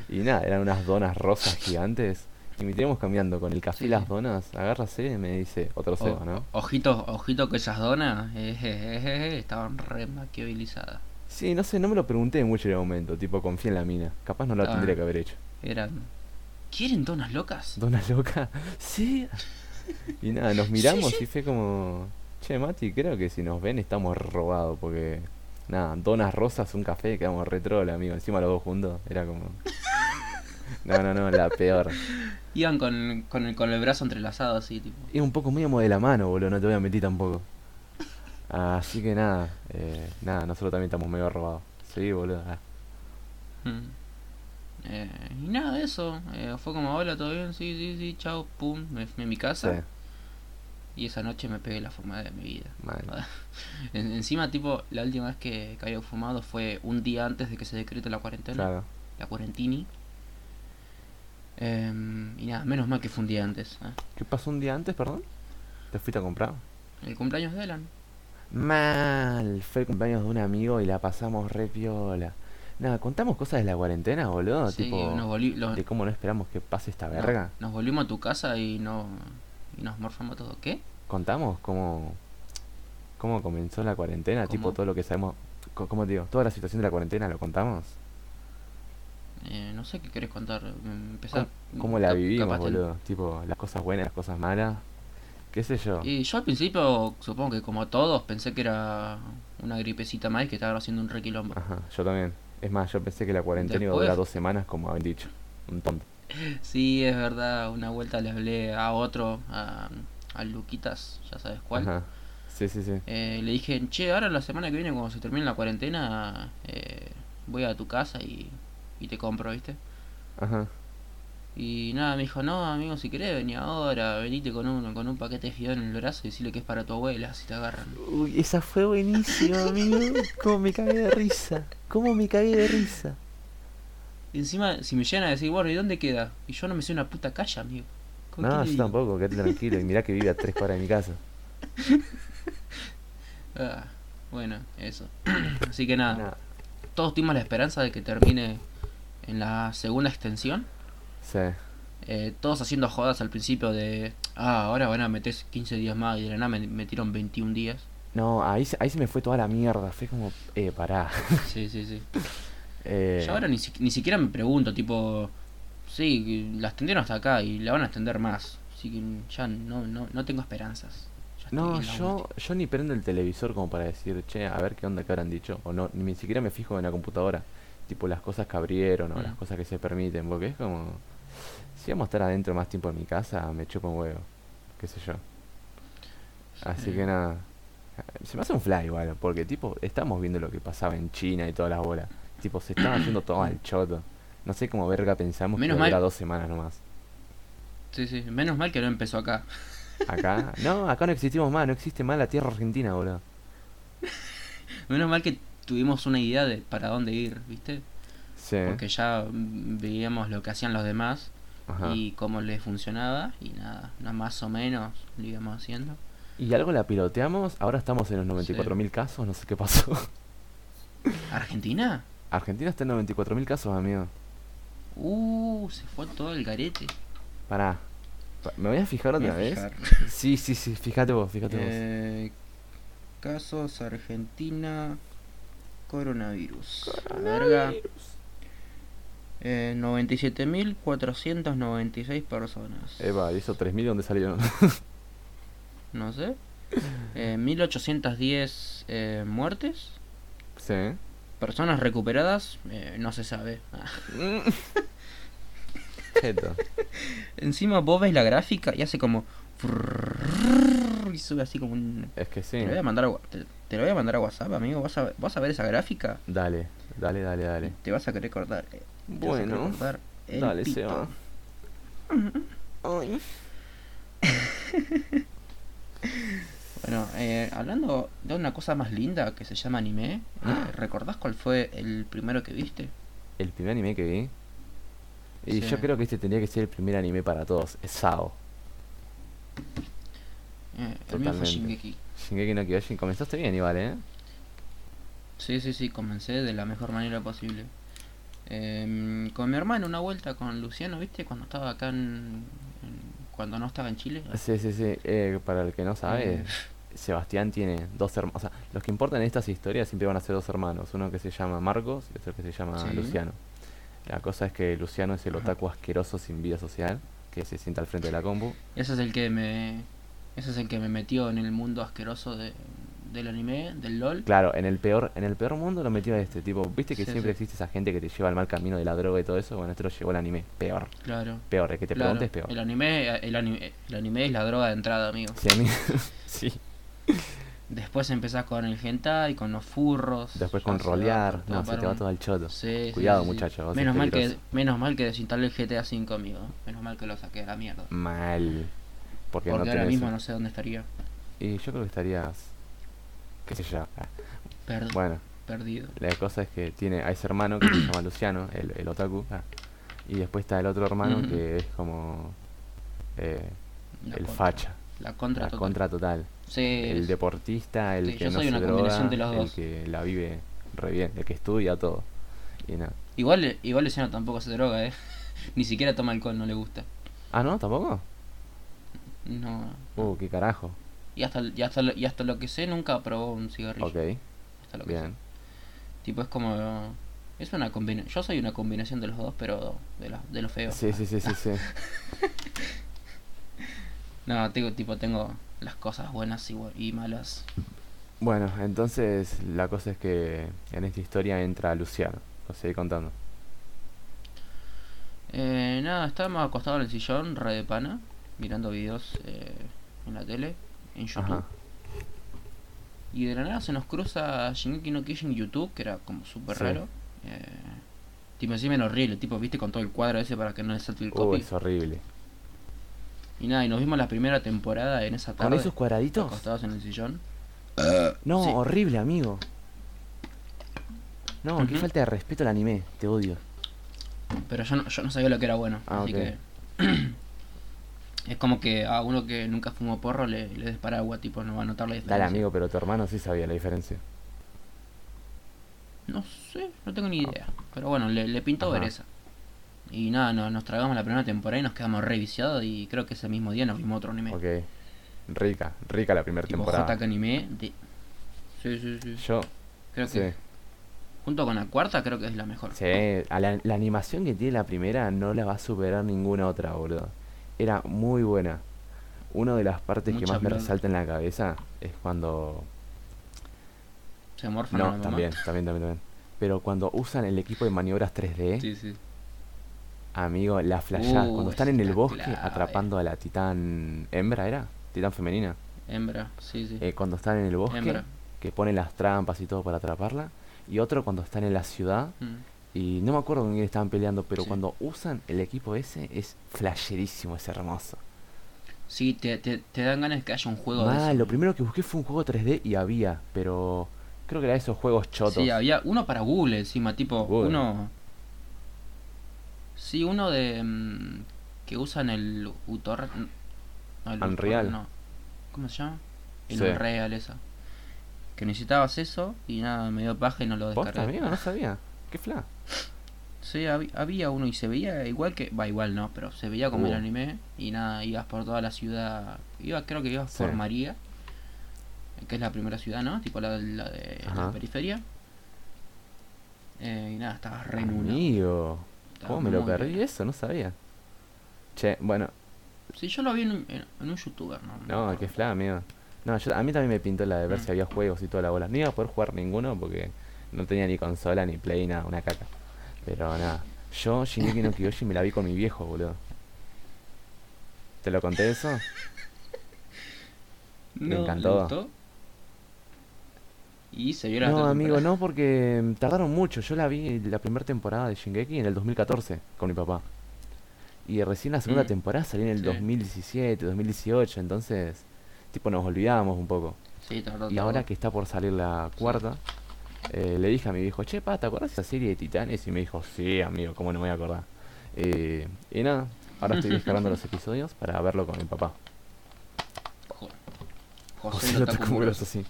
Y nada, eran unas donas rosas gigantes. Y me teníamos cambiando con el café y las donas. Agárrase y me dice, otro O- Seba, ¿no? Ojito, ojito que esas donas eh, eh, eh, eh, estaban re maquiavelizadas. Sí, no sé, no me lo pregunté mucho en el momento. Tipo, confía en la mina. Capaz no lo Ah. tendría que haber hecho. Eran. ¿Quieren donas locas? ¿Dona loca? Sí. Y nada, nos miramos sí. y fue como, che, Mati, creo que si nos ven estamos robados porque, nada, donas rosas, un café, quedamos retro, amigo. Encima los dos juntos, era como... No, no, no, la peor. Iban con, con, el, con el brazo entrelazado así, tipo. Y un poco muy de la mano, boludo, no te voy a mentir tampoco. Así que nada, eh, nada, nosotros también estamos medio robados. Sí, boludo. ah. Mm. Eh, y nada, eso. Eh, fue como, hola, ¿todo bien? Sí, sí, sí, chao, pum, me fui a mi casa. Sí, Y esa noche me pegué la fumada de mi vida. En- encima, tipo, la última vez que, que había fumado fue un día antes de que se decrete la cuarentena. Claro. La cuarentini. Em, y nada, menos mal que fue un día antes. ¿eh? ¿Qué pasó un día antes, perdón? ¿Te fuiste a comprar? El cumpleaños de Alan. Mal, fue el cumpleaños de un amigo y la pasamos re piola. Nada, contamos cosas de la cuarentena, boludo. Sí, tipo, nos, de cómo no esperamos que pase esta no, verga. nos volvimos a tu casa y no nos morfamos todo. ¿Qué? Contamos cómo, cómo comenzó la cuarentena, tipo todo lo que sabemos. ¿Cómo te digo? Toda la situación de la cuarentena, ¿lo contamos? Eh, no sé qué querés contar. Em, Empezar. ¿Cómo, cómo la vivimos, boludo? Tipo, las cosas buenas, las cosas malas. ¿Qué sé yo? Y yo al principio, supongo que como todos, pensé que era una gripecita más y que estaba haciendo un requilombo. Ajá, yo también. Es más, yo pensé que la cuarentena iba a Después- durar dos semanas, como habían dicho. Un tonto. Sí, es verdad. Una vuelta le hablé a otro, a, a Luquitas, ya sabes cuál. Ajá. Sí, sí, sí. Eh, le dije, che, ahora la semana que viene, cuando se termine la cuarentena, eh, voy a tu casa y, y te compro, ¿viste? Ajá. Y nada, me dijo, no, amigo, si querés, vení ahora, venite con un, con un paquete de fideo en el brazo y decirle que es para tu abuela, si te agarran. Uy, esa fue buenísima, amigo. Cómo me cagué de risa. Cómo me cagué de risa. Y encima, si me llegan a decir, bueno, ¿y dónde queda? Y yo no me sé una puta calle, amigo. ¿Con No, yo digo? tampoco, quédate tranquilo. Y mirá que vive a tres cuadras de mi casa. Ah, bueno, eso. Así que nada, Nada. todos tuvimos la esperanza de que termine en la segunda extensión. Sí. Eh, todos haciendo jodas al principio de, ah, ahora van a meter 15 días más y de la nada me metieron 21 días. No, ahí, ahí se me fue toda la mierda. Fue como, eh, pará. Sí, sí, sí. Eh, Yo ahora ni, ni siquiera me pregunto, tipo, sí, la extendieron hasta acá y la van a extender más. Así que ya no, no, no tengo esperanzas. No, yo, última. yo ni prendo el televisor como para decir, che, a ver qué onda que habrán dicho. O no, ni siquiera me fijo en la computadora. Tipo, las cosas que abrieron o Mm. las cosas que se permiten. Porque es como, si vamos a estar adentro más tiempo en mi casa, me chupo un huevo. Qué sé yo. Así Sí. que nada. Se me hace un fly igual, porque tipo, estamos viendo lo que pasaba en China y todas las bolas. Tipo, se estaba haciendo todo al choto. No sé cómo verga pensamos Menos que mal- dura dos semanas nomás. Sí, sí, menos mal que no empezó acá. Acá, no, acá no existimos más, no existe más la tierra argentina, boludo. Menos mal que tuvimos una idea de para dónde ir, ¿viste? Sí. Porque ya veíamos lo que hacían los demás Ajá. y cómo les funcionaba y nada, nada más o menos lo íbamos haciendo. Y algo la piloteamos, ahora estamos en los 94.000 casos, no sé qué pasó. ¿Argentina? Argentina está en 94.000 casos, amigo. Uh, se fue todo el garete. Pará. Pa- ¿Me voy a fijar otra a vez? fijar. Sí, sí, sí, fíjate vos, fíjate Eh, casos Argentina coronavirus. La verga. Eh, 97.496 personas. vos. Eva, ¿y esos 3.000 de dónde salieron? No sé. Eh, 1810 eh, muertes. sí. Personas recuperadas, eh, no se sabe. Ah. Encima vos ves la gráfica y hace como. Y sube así como un. Es que sí. Te lo voy a mandar a, wa- te, te lo voy a mandar a WhatsApp, amigo. ¿Vas a, vas a ver esa gráfica? Dale, dale, dale, dale. Te vas a querer cortar. eh, querer Bueno, cortar dale, pito. Seba. Ay. Bueno, eh, hablando de una cosa más linda que se llama anime, Ah. eh, ¿recordás cuál fue el primero que viste? El primer anime que vi. Y Sí. yo creo que este tendría que ser el primer anime para todos. Es Sao. Eh, el mío fue. Shingeki. Shingeki no Kyojin. Comenzaste bien igual, ¿eh? Sí, sí, sí, comencé de la mejor manera posible. Em, con mi hermano una vuelta con Luciano, ¿viste? Cuando estaba acá en... en- cuando no estaba en Chile. Sí, sí, sí. Eh, para el que no sabe, Eh. Sebastián tiene dos hermanos. O sea, los que importan en estas historias siempre van a ser dos hermanos. Uno que se llama Marcos y otro que se llama Sí. Luciano. La cosa es que Luciano es el Ajá. otaku asqueroso sin vida social, que se sienta al frente de la compu. Ese es el que me... Ese es el que me metió en el mundo asqueroso de, del anime, del LOL. Claro, en el peor, en el peor mundo lo metió a este tipo. ¿Viste que Sí, siempre sí. existe esa gente que te lleva al mal camino de la droga y todo eso? Bueno, este lo llevó al anime. Peor. Claro. Peor, el que te claro. preguntes peor. El anime, el anime, el anime es la droga de entrada, amigo. Sí, a mí. sí. Después empezás con el hentai, con los furros. Después con va rolear. No, se te va todo al choto. Sí, Cuidado, sí, sí. muchacho, vos sos Menos mal, que, menos mal que desinstalé el GTA V, amigo. Menos mal que lo saqué a la mierda. Mal. Porque, Porque no ahora tenés... mismo no sé dónde estaría. Y yo creo que estarías... qué sé yo. ah, Per- Bueno, Perdido. la cosa es que tiene a ese hermano que se llama Luciano, el, el otaku. ah, y después está el otro hermano que es como... eh, el contra. facha. La contra La total. contra total. Sí, El es- deportista, el Sí, que yo no soy se una droga, combinación de los el dos. que la vive re bien, el que estudia todo. Y nada. Igual, igual Luciano tampoco se droga, eh. Ni siquiera toma alcohol, no le gusta. Ah, ¿no? ¿Tampoco? No. Uh, qué carajo. Y hasta, y hasta, lo- y hasta lo que sé, nunca probó un cigarrillo. Ok, Hasta lo que sé. bien. Tipo, es como. Es una combinación. Yo soy una combinación de los dos, pero de, la, de lo feo. Sí, sí, sí, sí, sí. No, tengo, tipo, tengo las cosas buenas y, malas. Bueno, entonces la cosa es que en esta historia entra Luciano. Lo seguí contando. Eh, nada, estábamos acostados en el sillón, re de pana, mirando videos eh, en la tele, en YouTube. Ajá. Y de la nada se nos cruza Shingeki no en YouTube, que era como súper Sí. raro. Eh, tipo, encima era horrible, tipo, viste, con todo el cuadro ese para que no le salte el Uh, copy. es horrible. Y nada, y nos vimos la primera temporada en esa ¿Con tarde, esos cuadraditos? acostados en el sillón. No, Sí. horrible, amigo. No, qué Ujú. falta de respeto al anime. Te odio. Pero yo no, yo no sabía lo que era bueno, Ah, así que... es como que a uno que nunca fumó porro le, le des agua, tipo, no va a notar la diferencia. Dale, amigo, pero tu hermano sí sabía la diferencia. No sé, no tengo ni idea. Pero bueno, le, le pintó ver esa. Y nada, no, nos tragamos la primera temporada y nos quedamos re viciados y creo que ese mismo día nos vimos otro anime. Ok. Rica, rica la primera temporada. JK anime. De... Sí, sí, sí. Yo, Creo sí. que junto con la cuarta creo que es la mejor. Sí, a la, la animación que tiene la primera no la va a superar ninguna otra, boludo. Era muy buena. Una de las partes que más me resalta en la cabeza es cuando... Se morfan a No, la mamá. también, también, también, también. Pero cuando usan el equipo de maniobras 3D, Sí, sí. Amigo, la flashás. Uh, cuando están en el bosque clave. atrapando a la titán hembra, ¿era? Titán femenina. Hembra, sí, sí. Eh, cuando están en el bosque, Hembra. que ponen las trampas y todo para atraparla. Y otro cuando están en la ciudad, Mm. Y no me acuerdo con quién estaban peleando, pero Sí. cuando usan el equipo ese es flasherísimo, es hermoso. Sí, te, te, te dan ganas de que haya un juego de eso. lo primero que busqué fue un juego 3D y había, pero creo que era esos juegos chotos. Sí, había uno para Google encima, tipo, Google. uno... Sí, uno de... mm, que usan el Utor... no, el Unreal. No. ¿Cómo se llama? El Sí. Unreal, esa. Que necesitabas eso y nada, me dio paja y no lo ¿Posta, descargué. amigo? No sabía. ¿Qué fla? Sí, había uno y se veía igual que... Va, igual no, pero se veía como el Uh. anime y nada, ibas por toda la ciudad... Iba, creo que ibas Sí. por María, que es la primera ciudad, ¿no? Tipo la, la de la Ajá. periferia. Eh, y nada, estabas re en. Amigo, ¿cómo me lo perdí bien. eso? No sabía. Che, bueno, Sí, yo lo vi en un, en, en un youtuber, ¿no? no, qué fla, amigo. No, yo, a mí también me pintó la de ver Mm. si había juegos y toda la bola. No iba a poder jugar ninguno porque no tenía ni consola, ni play, nada, una caca. Pero nada, yo Shingeki no Kyojin me la vi con mi viejo, boludo. ¿Te lo conté eso? Me No, ¿le encantó. Y se vio la No, amigo, temporada. no, porque mm, tardaron mucho. Yo la vi la primera temporada de Shingeki en el 2014 con mi papá. Y recién la segunda Mm, temporada salió en el sí. 2017, 2018, entonces, tipo, nos olvidábamos un poco. Sí, tardó, Y tardó. ahora que está por salir la cuarta, eh, le dije a mi viejo, che, pa, ¿te acuerdas de esa serie de Titanes? Y me dijo, sí, amigo, ¿cómo no me voy a acordar? Eh, y nada, ahora estoy descargando los episodios para verlo con mi papá. Jo- José José lo lo tocó grosso, sí.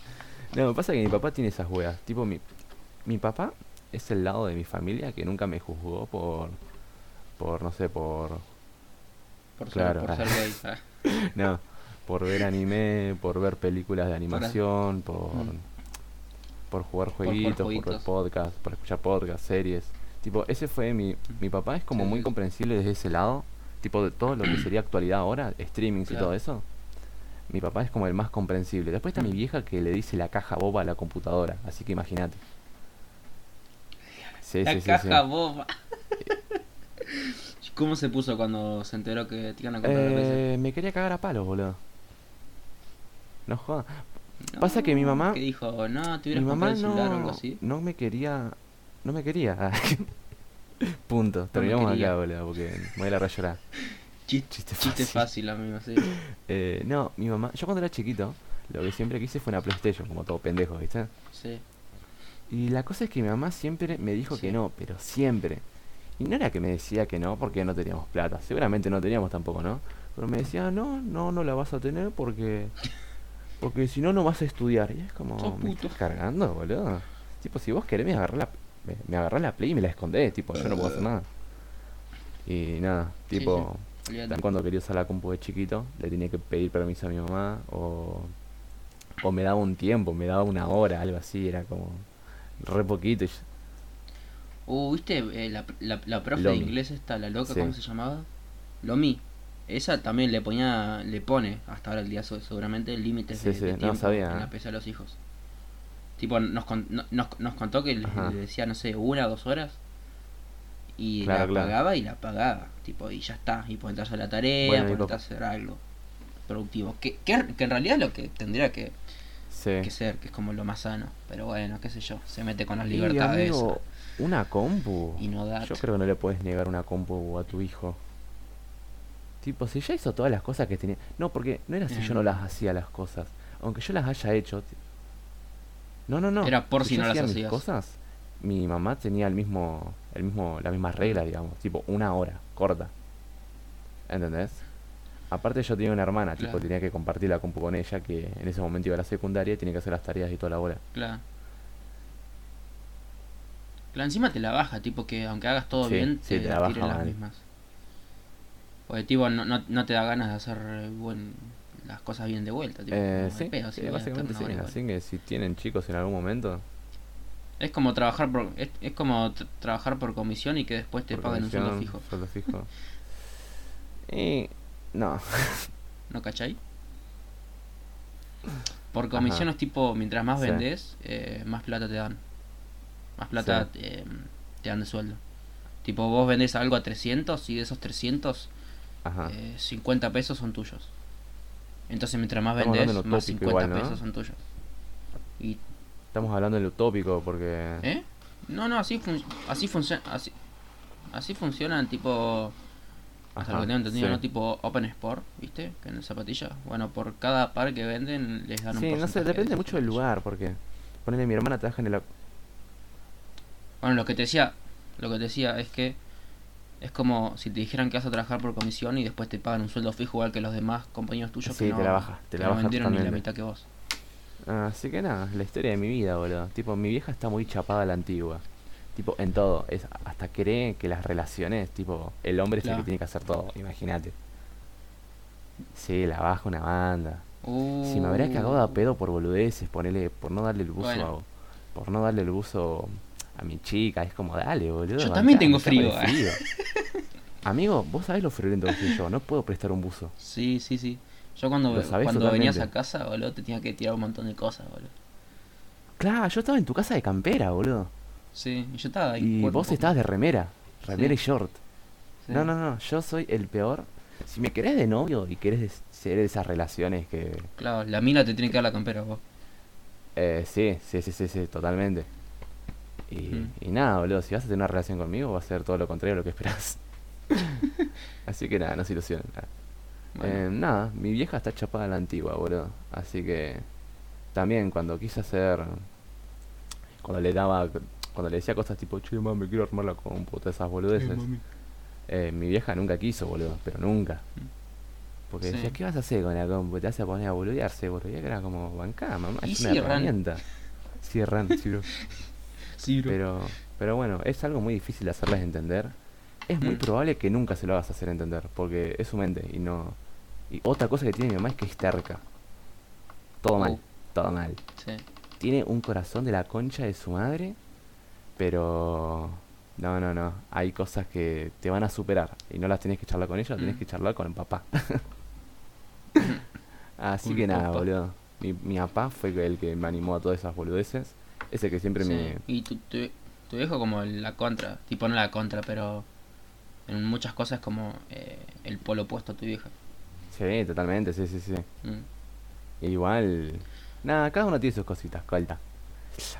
No, me pasa que mi papá tiene esas weas. Tipo, mi, mi papá es el lado de mi familia que nunca me juzgó por, por no sé, por, Por ser, por ser gay. ah. no, por ver anime, por ver películas de animación, por, Mm. por jugar jugar jueguitos, por, ver jueguitos. podcasts, por escuchar podcasts, series. Tipo, ese fue mi, mi papá es como Sí, muy sí. comprensible desde ese lado. Tipo, de todo lo que sería actualidad ahora, streamings y todo eso. Mi papá es como el más comprensible. Después está mi Mm. vieja que le dice la caja boba a la computadora, así que imagínate. Sí, La sí, caja sí. boba. ¿Cómo se puso cuando se enteró que te iban a comprar? Eh, me quería cagar a palos, boludo. No jodas. Pasa que mi mamá- Que dijo, no, te Mi mamá celular o algo no, así. no me quería. No me quería. Punto. Terminamos quería. acá, boludo, porque me voy a la a Chiste, Chiste chiste fácil. fácil, amigo, sí. Eh, no, mi mamá. Yo cuando era chiquito, lo que siempre quise fue una PlayStation, como todo pendejo, ¿viste? Sí. Y la cosa es que mi mamá siempre me dijo que no, pero siempre. Y no era que me decía que no porque no teníamos plata. Seguramente no teníamos tampoco, ¿no? Pero me decía, no, no, no la vas a tener porque. Porque si no, no vas a estudiar. Y es como, Sos ¿me puto. estás cargando, boludo? Tipo, si vos querés me agarrás la, me, me agarrás la play y me la escondés. Tipo, yo no puedo hacer nada. Y nada, Sí, tipo. Olvídate. También cuando quería usar la compu de chiquito, le tenía que pedir permiso a mi mamá o, o me daba un tiempo, me daba una hora, algo así, era como re poquito. Uh, ¿viste eh, la, la, la profe de inglés esta, la loca, Sí. cómo se llamaba? Lomi. Esa también le ponía, le pone, hasta ahora el día seguramente, límites Sí, de, sí, de no tiempo sabía, en eh. la PC a los hijos. Tipo, nos, con- no- nos, nos contó que le decía, no sé, una o dos horas. Y Claro, la claro. pagaba y la pagaba. Tipo, y ya está. Y ponerte a hacer la tarea, Bueno, ponerte a hacer algo productivo. Que, que, que en realidad es lo que tendría que, Sí. que ser, que es como lo más sano. Pero bueno, qué sé yo, se mete con las Y, libertades. amigo, una compu. Y no da. Yo creo que no le puedes negar una compu a tu hijo. Tipo, si ya hizo todas las cosas que tenía. No, porque no era si yo no Em. las hacía las cosas. Aunque yo las haya hecho. No, no, no. Era por si no las hacía mis cosas, mi mamá tenía el mismo, el mismo, la misma regla, digamos. Tipo, una hora, corta. ¿Entendés? Aparte yo tenía una hermana, tipo, tenía que compartir la compu con ella, que en ese momento iba a la secundaria y tenía que hacer las tareas y toda la bola. Claro. Claro, encima te la baja, tipo que aunque hagas todo Sí, bien, sí, te, te la baja las mismas. Porque tipo no, no, no te da ganas de hacer eh, buen, las cosas bien de vuelta, tipo, Eh, sí, "Al pedo, sí, básicamente sí. hora igual". Así que si tienen chicos en algún momento, Es como trabajar por es, es como tr- trabajar por comisión y que después te por paguen un sueldo fijo, sueldo fijo. Y no, ¿no cachai? Por comisión Ajá. es tipo, mientras más Sí. vendes, eh, más plata te dan. Más plata eh, te dan de sueldo. Tipo, vos vendés algo a 300 y de esos 300 ajá. eh, 50 pesos son tuyos. Entonces, mientras más Estamos vendes, más utópico 50 igual, ¿no? pesos son tuyos. Y, Estamos hablando del utópico porque ¿Eh? No, no, así, fun- así funciona. Así, así funcionan, tipo. Hasta lo que tengo entendido, sí. ¿no? Tipo Open Sport, ¿viste? Que en zapatilla. Bueno, por cada par que venden, les dan un Sí, no sé, depende de mucho del lugar, porque ponele mi hermana trabaja en el Bueno, lo que te decía, lo que te decía es que es como si te dijeran que vas a trabajar por comisión y después te pagan un sueldo fijo igual que los demás compañeros tuyos Sí, que no, te la baja, te la no baja vendieron ni la mitad que vos. Así que nada, la historia de mi vida, boludo. Tipo, mi vieja está muy chapada a la antigua. Tipo, en todo. Es, hasta cree que las relaciones, tipo, el hombre es el que tiene que hacer todo, imagínate. Sí, la baja una banda. Si me habría cagado a Uh, pedo por boludeces, ponele, por no darle el buzo Bueno. a, por no darle el buzo a mi chica, es como, dale, boludo. Yo también tengo frío, eh. Amigo, vos sabés lo friolento que soy yo, no puedo prestar un buzo. Sí, sí, sí. Yo cuando, cuando venías a casa, boludo, te tenía que tirar un montón de cosas, boludo. Claro, yo estaba en tu casa de campera, boludo. Sí, y yo estaba ahí. Y cuerpo vos estabas de remera, remera Sí. y short. Sí. No, no, no, yo soy el peor. Si me querés de novio y querés ser de esas relaciones que... Claro, la mina te tiene que dar la campera, vos. Eh, sí, sí, sí, sí, sí, totalmente. Y, Mm. y nada, boludo, si vas a tener una relación conmigo va a ser todo lo contrario a lo que esperás. Así que nada, no se ilusionen. nada. Bueno, Eh, nada, mi vieja está chapada a la antigua, boludo. Así que también cuando quise hacer... Cuando le daba... Cuando le decía cosas tipo, che, mami, quiero armar la compu, todas esas boludeces. Eh, mi vieja nunca quiso, boludo, pero nunca. Porque Sí. decía, ¿qué vas a hacer con la compu? Te vas a poner a boludearse, boludo. Y era como, bancá, mamá, es una cierran. herramienta. Cierran, sí, bro. Pero, pero bueno, es algo muy difícil de hacerles entender. Es muy Mm. probable que nunca se lo hagas hacer entender, porque es su mente y no... Y otra cosa que tiene mi mamá es que es terca. Todo mal, Oh. todo mal. Sí. Tiene un corazón de la concha de su madre, pero... No, no, no. Hay cosas que te van a superar y no las tenés que charlar con ella, las tenés Mm. que charlar con el papá. Así que nada, boludo. Mi, mi papá fue el que me animó a todas esas boludeces. Ese que siempre Sí. me... Y tu, tu, tu viejo como la contra, tipo no la contra, pero en muchas cosas como eh, el polo opuesto a tu vieja. Sí, totalmente, sí, sí, sí. Mm. Igual, Nada, cada uno tiene sus cositas, colta.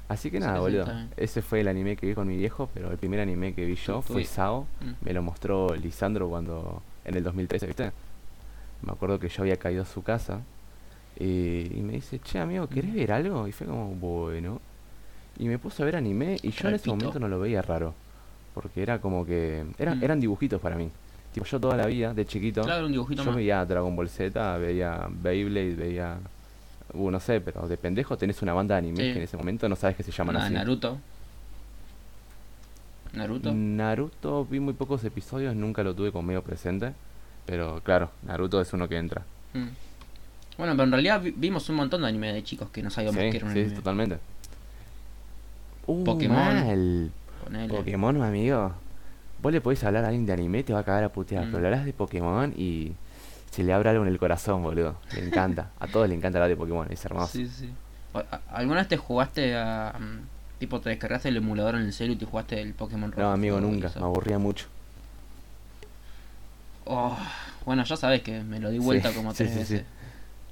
Así que nada, sí, boludo. Ese fue el anime que vi con mi viejo, pero el primer anime que vi yo fue Sao. Mm. Me lo mostró Lisandro cuando. en el 2013, ¿viste? Me acuerdo que yo había caído a su casa. eh, y me dice, che, amigo, ¿querés Mm. ver algo? Y fue como, bueno. Y me puso a ver anime y yo en ese momento no lo veía raro. Porque era como que. Eran, Mm. eran dibujitos para mí. Tipo, yo toda la vida, de chiquito. Claro, un dibujito Yo más. veía Dragon Ball Z, veía Beyblade, veía. Uh, no sé, pero de pendejo tenés una banda de anime Sí. que en ese momento no sabes que se llaman Nada, así. Naruto. Naruto. Naruto vi muy pocos episodios, nunca lo tuve medio presente. Pero claro, Naruto es uno que entra. Mm. Bueno, pero en realidad vi- vimos un montón de anime de chicos que no sabíamos Sí, que era un sí, anime. totalmente. Uh, Pokémon. mal. Pokémon, amigo. Vos le podés hablar a alguien de anime, te va a cagar a putear. Mm. Pero le hablas de Pokémon y se le abre algo en el corazón, boludo. Le encanta. a todos le encanta hablar de Pokémon, es hermoso. Sí, sí. ¿Alguna vez te jugaste a. mm, tipo, te descargaste el emulador en el celu y te jugaste el Pokémon rojo? No, amigo, nunca. Me aburría mucho. Oh, bueno, ya sabes que me lo di vuelta Sí, como sí, tres sí, sí. veces.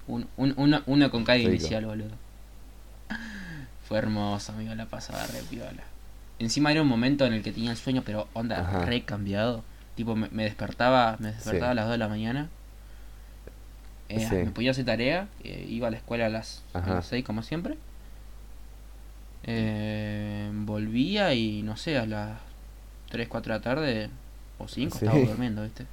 Un, un, una, una con cada Rico. inicial, boludo. Fue hermoso, amigo, la pasada re piola. Encima era un momento en el que tenía el sueño, pero onda, Ajá. re cambiado. Tipo, me, me despertaba, me despertaba Sí. a las 2 de la mañana. Eh, Sí. Me podía hacer tarea, eh, iba a la escuela a las, a Ajá. las 6 como siempre. Eh, volvía y no sé, a las 3, 4 de la tarde o 5 Sí. estaba durmiendo, ¿viste?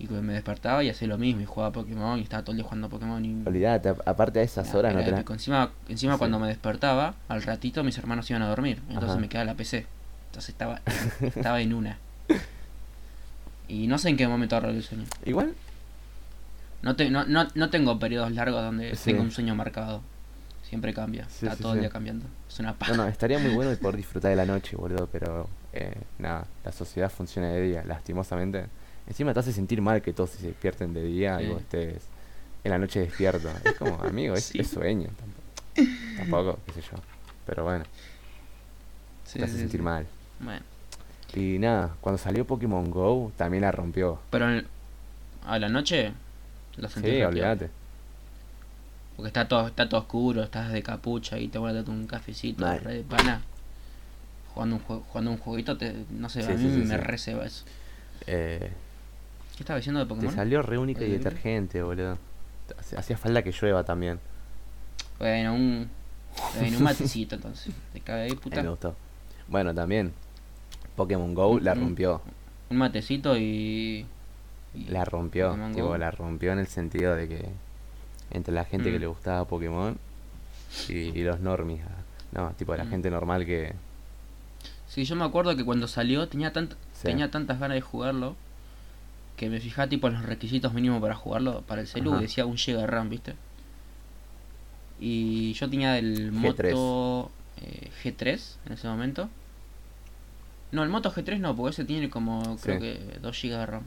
Y cuando me despertaba y hacía lo mismo y jugaba Pokémon y estaba todo el día jugando Pokémon y... Olvidate, ap- aparte de esas Era- horas no era te la- épico. Encima, encima Sí. cuando me despertaba, al ratito mis hermanos iban a dormir, entonces Ajá. me quedaba la PC. Entonces estaba, estaba en una. Y no sé en qué momento agarré el sueño. Igual, No, te- no, no, no tengo periodos largos donde Sí. tengo un sueño marcado. Siempre cambia, Sí, está todo el día cambiando. Es una paja. no, no, estaría muy bueno poder disfrutar de la noche, boludo, pero eh, nada, la sociedad funciona de día, lastimosamente. Encima te hace sentir mal que todos se despierten de día y Sí. vos estés en la noche despierto. Es como, amigo, es, Sí. es sueño. Tampoco, tampoco, qué sé yo. Pero bueno, Sí, te hace sentir mal. Bueno, Y nada, cuando salió Pokémon Go, también la rompió. pero en- a la noche lo sentí Sí, olvídate. Porque está todo, está todo oscuro, estás de capucha y te voy a dar un cafecito, Mal. re de pana. Jugando un, jugando un jueguito, te, no sé, Sí, a mí sí, me receba eso. Eh, ¿Qué estaba diciendo de te Pokémon? salió re única y detergente, boludo. Hacía falta que llueva también. Bueno, un, bueno, un matecito entonces. Te A puta. me gustó. Bueno, también. Pokémon Go la rompió. Un matecito y... y- La rompió, tipo, la rompió en el sentido de que entre la gente que Mm. le gustaba Pokémon y, y los normies, ah, no, tipo la Mm. gente normal que Sí, yo me acuerdo que cuando salió tenía, tant Sí. tenía tantas ganas de jugarlo que me fijaba tipo en los requisitos mínimos para jugarlo para el celu Ajá. decía un GB de RAM, ¿viste? Y yo tenía el G3. Moto eh, G3 en ese momento. No, el Moto G3 no, porque ese tiene como creo Sí. que 2 GB de RAM.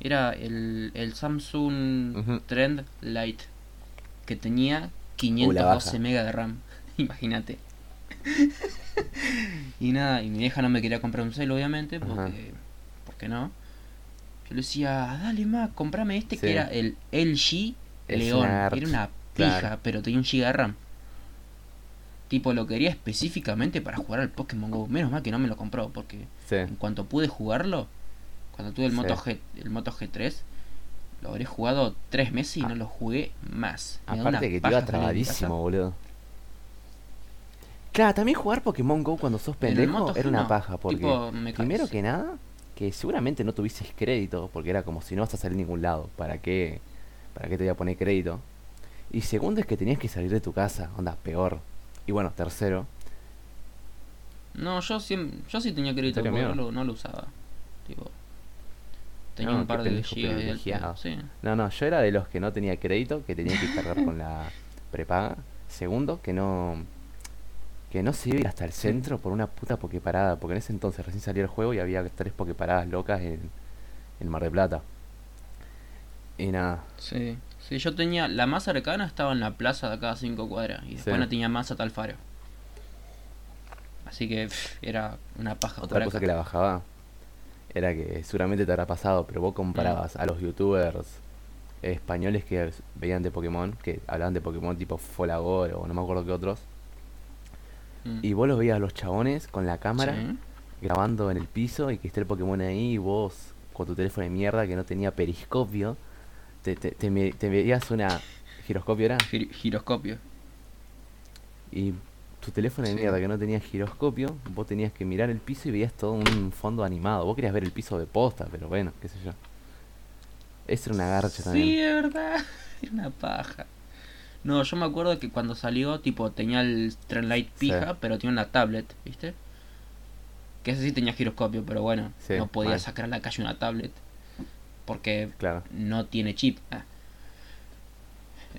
Era el, el Samsung. Trend Lite que tenía baja. 512 MB de RAM. Imagínate. y nada, y mi vieja no me quería comprar un cel, obviamente, Ajá. porque, porque no. Yo le decía, dale más, comprame este Sí. que era el LG León. Era una pija, claro. pero tenía un GB de RAM. Tipo, lo quería específicamente para jugar al Pokémon Go. Menos mal que no me lo compró, porque sí, en cuanto pude jugarlo, cuando tuve el. Moto G, el Moto G3, lo habré jugado tres meses y Ah. no lo jugué más. Me aparte que te iba trabadísimo, boludo. Claro, también jugar Pokémon Go cuando sos pendejo era una no, paja, porque tipo, primero que nada, que seguramente no tuvieses crédito, porque era como si no vas a salir a ningún lado, ¿para qué? ¿Para qué te voy a poner crédito? Y segundo es que tenías que salir de tu casa, onda, peor. Y bueno, tercero, No, yo, siem- yo sí tenía crédito, porque no lo, no lo usaba. Tipo, tenía No, un par de gigas Sí. No, no, yo era de los que no tenía crédito, que tenía que cargar con la prepaga. Segundo, que no que no se iba a ir hasta el centro por una puta pokeparada, porque en ese entonces recién salió el juego y había tres pokeparadas locas en, en Mar de Plata. Y nada, Sí, sí, yo tenía, la más cercana estaba en la plaza de acá a 5 cuadras y después Sí. no tenía más hasta el faro. Así que pff, era una paja otra cosa acá. que la bajaba era que seguramente te habrá pasado, pero vos comparabas Mm. a los youtubers españoles que veían de Pokémon, que hablaban de Pokémon tipo Folagor o no me acuerdo qué otros. Mm. Y vos los veías a los chabones con la cámara Sí. grabando en el piso y que esté el Pokémon ahí y vos con tu teléfono de mierda que no tenía periscopio, te, te, te, me- te veías una giroscopio era Gir- giroscopio. y tu teléfono de Sí. mierda que no tenía giroscopio, vos tenías que mirar el piso y veías todo un fondo animado. Vos querías ver el piso de posta, pero bueno, qué sé yo. Esa era una garcha Sí, también. es verdad. Era una paja. No, yo me acuerdo que cuando salió, tipo, tenía el Trendlight pija, Sí. pero tenía una tablet, ¿viste? Que ese sí tenía giroscopio, pero bueno, Sí, no podía mal. sacar a la calle una tablet. Porque Claro. no tiene chip. Ah.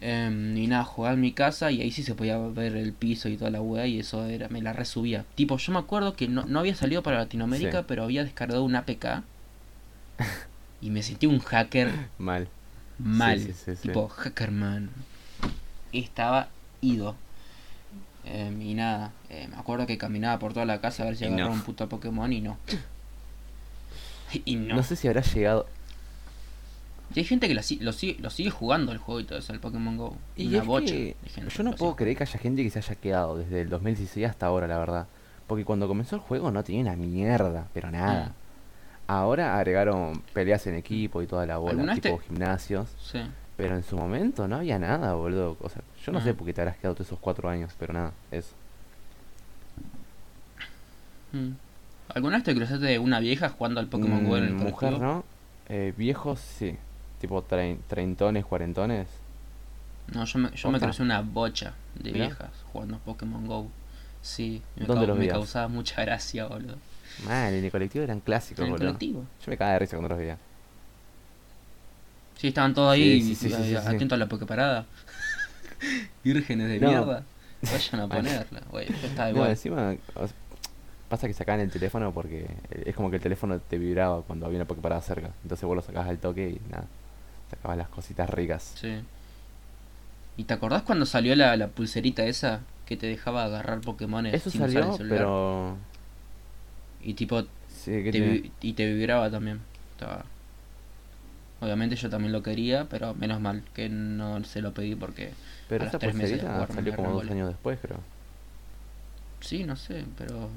Em, y nada, jugaba en mi casa y ahí sí se podía ver el piso y toda la weá y eso era, me la resubía. Tipo, yo me acuerdo que no, no había salido para Latinoamérica, Sí. pero había descargado un APK y me sentí un hacker Mal. mal. sí, sí. tipo, hackerman. Estaba ido. Em, y nada, eh, me acuerdo que caminaba por toda la casa a ver si Y agarraba no. un puto Pokémon y no. Y no. No sé si habrá llegado. Y hay gente que si- lo, sigue, lo sigue jugando el juego y todo eso, el Pokémon Go. Y Una es bocha que de gente yo no lo puedo creer que haya gente que se haya quedado desde el 2016 hasta ahora, la verdad. Porque cuando comenzó el juego no tenía una mierda, pero nada. Mm. Ahora agregaron peleas en equipo y toda la bola, ¿Alguna tipo vez gimnasios. Sí. Pero en su momento no había nada, boludo. O sea, yo no Mm. sé por qué te habrás quedado todos esos cuatro años, pero nada, eso. Mm. ¿Alguna vez te cruzaste de una vieja jugando al Pokémon Go en el Mm, Mujer? ¿no? Eh, viejos, sí. Tipo trein- treintones, cuarentones. No, yo me, yo me crucé una bocha de viejas jugando Pokémon Go. Sí, me, ¿Dónde los me causaba mucha gracia, boludo. Man, en el colectivo eran clásicos, En el boludo. colectivo. Yo me cagaba de risa cuando los veía. Sí, estaban todos ahí Sí, sí, atentos a la Poképarada. Vírgenes de No. mierda. Vayan a ponerla, güey. Yo estaba No, igual. encima o sea, pasa que sacaban el teléfono porque es como que el teléfono te vibraba cuando había una Poképarada cerca. Entonces vos lo sacabas al toque y nada, sacabas las cositas ricas. Sí. ¿Y te acordás cuando salió la, la pulserita esa que te dejaba agarrar Pokémon Eso sin usar salió, el celular? pero... Y tipo, Sí, ¿qué te y te vibraba también. Estaba... Obviamente yo también lo quería, pero menos mal que no se lo pedí porque... Pero a los tres meses de pulserita jugar me salió como dos años después, creo. Sí, no sé, pero...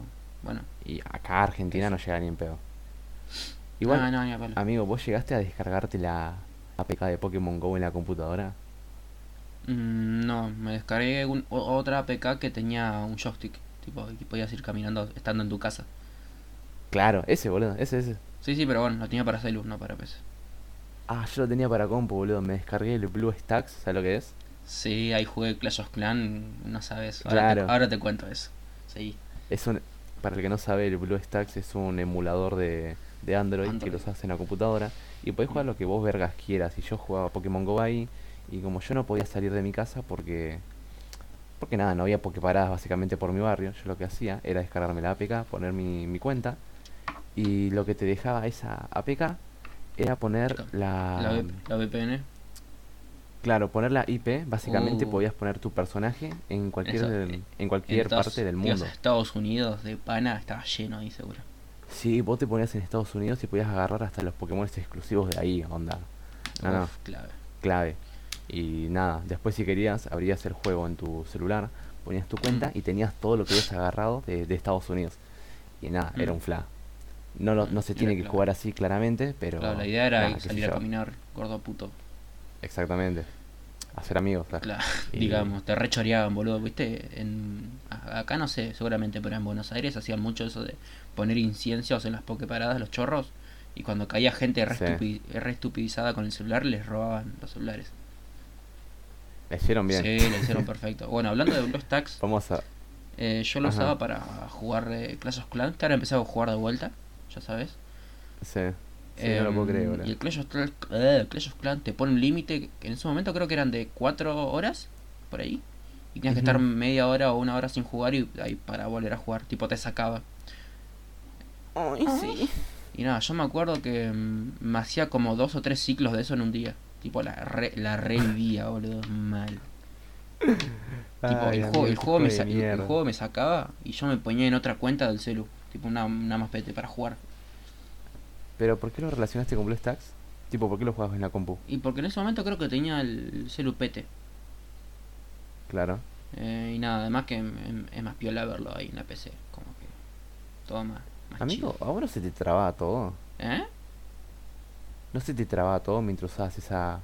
Bueno. Y acá a Argentina no llega ni en pedo. Igual, Ah, no, amigo, ¿vos llegaste a descargarte la APK de Pokémon GO en la computadora? Mm, no, me descargué un- otra APK que tenía un joystick. Tipo, que podías ir caminando estando en tu casa. Claro, ese, boludo, ese, ese. Sí, sí, pero bueno, lo tenía para celu, no para PC. Ah, yo lo tenía para compu, boludo. Me descargué el Blue Stacks, ¿sabes lo que es? Sí, ahí jugué Clash of Clans, no sabes. Ahora, Claro. te, ahora te cuento eso. Sí. Es un, para el que no sabe, el Blue Stacks es un emulador de, de Android, que los hace en la computadora y podés jugar lo que vos vergas quieras. Y yo jugaba Pokémon Go ahí y como yo no podía salir de mi casa porque porque nada, no había Poképaradas básicamente por mi barrio, yo lo que hacía era descargarme la APK, poner mi, mi cuenta y lo que te dejaba esa APK era poner la, La, V- la VPN. claro, poner la IP, básicamente Uh. podías poner tu personaje en cualquier Eso, en, en cualquier Estados- parte del mundo. Estados Unidos de pana, estaba lleno ahí seguro. Sí, vos te ponías en Estados Unidos y podías agarrar hasta los Pokémon exclusivos de ahí, onda. No, no, Uf, clave. clave. Y nada, después si querías, abrías el juego en tu celular, ponías tu cuenta Mm. y tenías todo lo que habías agarrado de, de Estados Unidos. Y nada, era Mm. un fla. No, lo- no se tiene que jugar así claramente, pero... Claro, la idea era salir a caminar, gordo puto. Exactamente. Hacer amigos, claro. Claro, Y- digamos, te rechoreaban, boludo, ¿viste? En, acá no sé, seguramente, pero en Buenos Aires hacían mucho eso de poner inciensos en las pokeparadas, los chorros, y cuando caía gente re, Sí. estupi- re estupidizada con el celular, les robaban los celulares. La hicieron bien. Sí, lo hicieron perfecto. Bueno, hablando de BlueStacks, Vamos a... eh, yo lo Ajá. usaba para jugar eh, Clash of Clans, que ahora he empezado a jugar de vuelta, ya sabes. Sí. Sí, no lo puedo creer, Em. Y el Clash of, Clan- eh, Clash of Clans te pone un límite, que en ese momento creo que eran de 4 horas, por ahí. Y tenías que estar media hora o una hora sin jugar y ahí para volver a jugar, tipo te sacaba. Ay, sí. Y nada, yo me acuerdo que mm, me hacía como dos o tres ciclos de eso en un día. Tipo, la, re, la revivía, boludo, mal. Tipo, Ay, el, juego, el, juego me el- juego me sacaba y yo me ponía en otra cuenta del celu. Tipo, una, una más pete para jugar. Pero ¿por qué lo relacionaste con BlueStacks? Tipo, ¿por qué lo jugabas en la compu? Y porque en ese momento creo que tenía el celu. Claro. Eh, y nada, además que em- es más piola verlo ahí en la PC. Como que todo más, más Amigo, chido. ¿ahora no se te trababa todo? ¿Eh? ¿No se te trababa todo mientras usabas esa,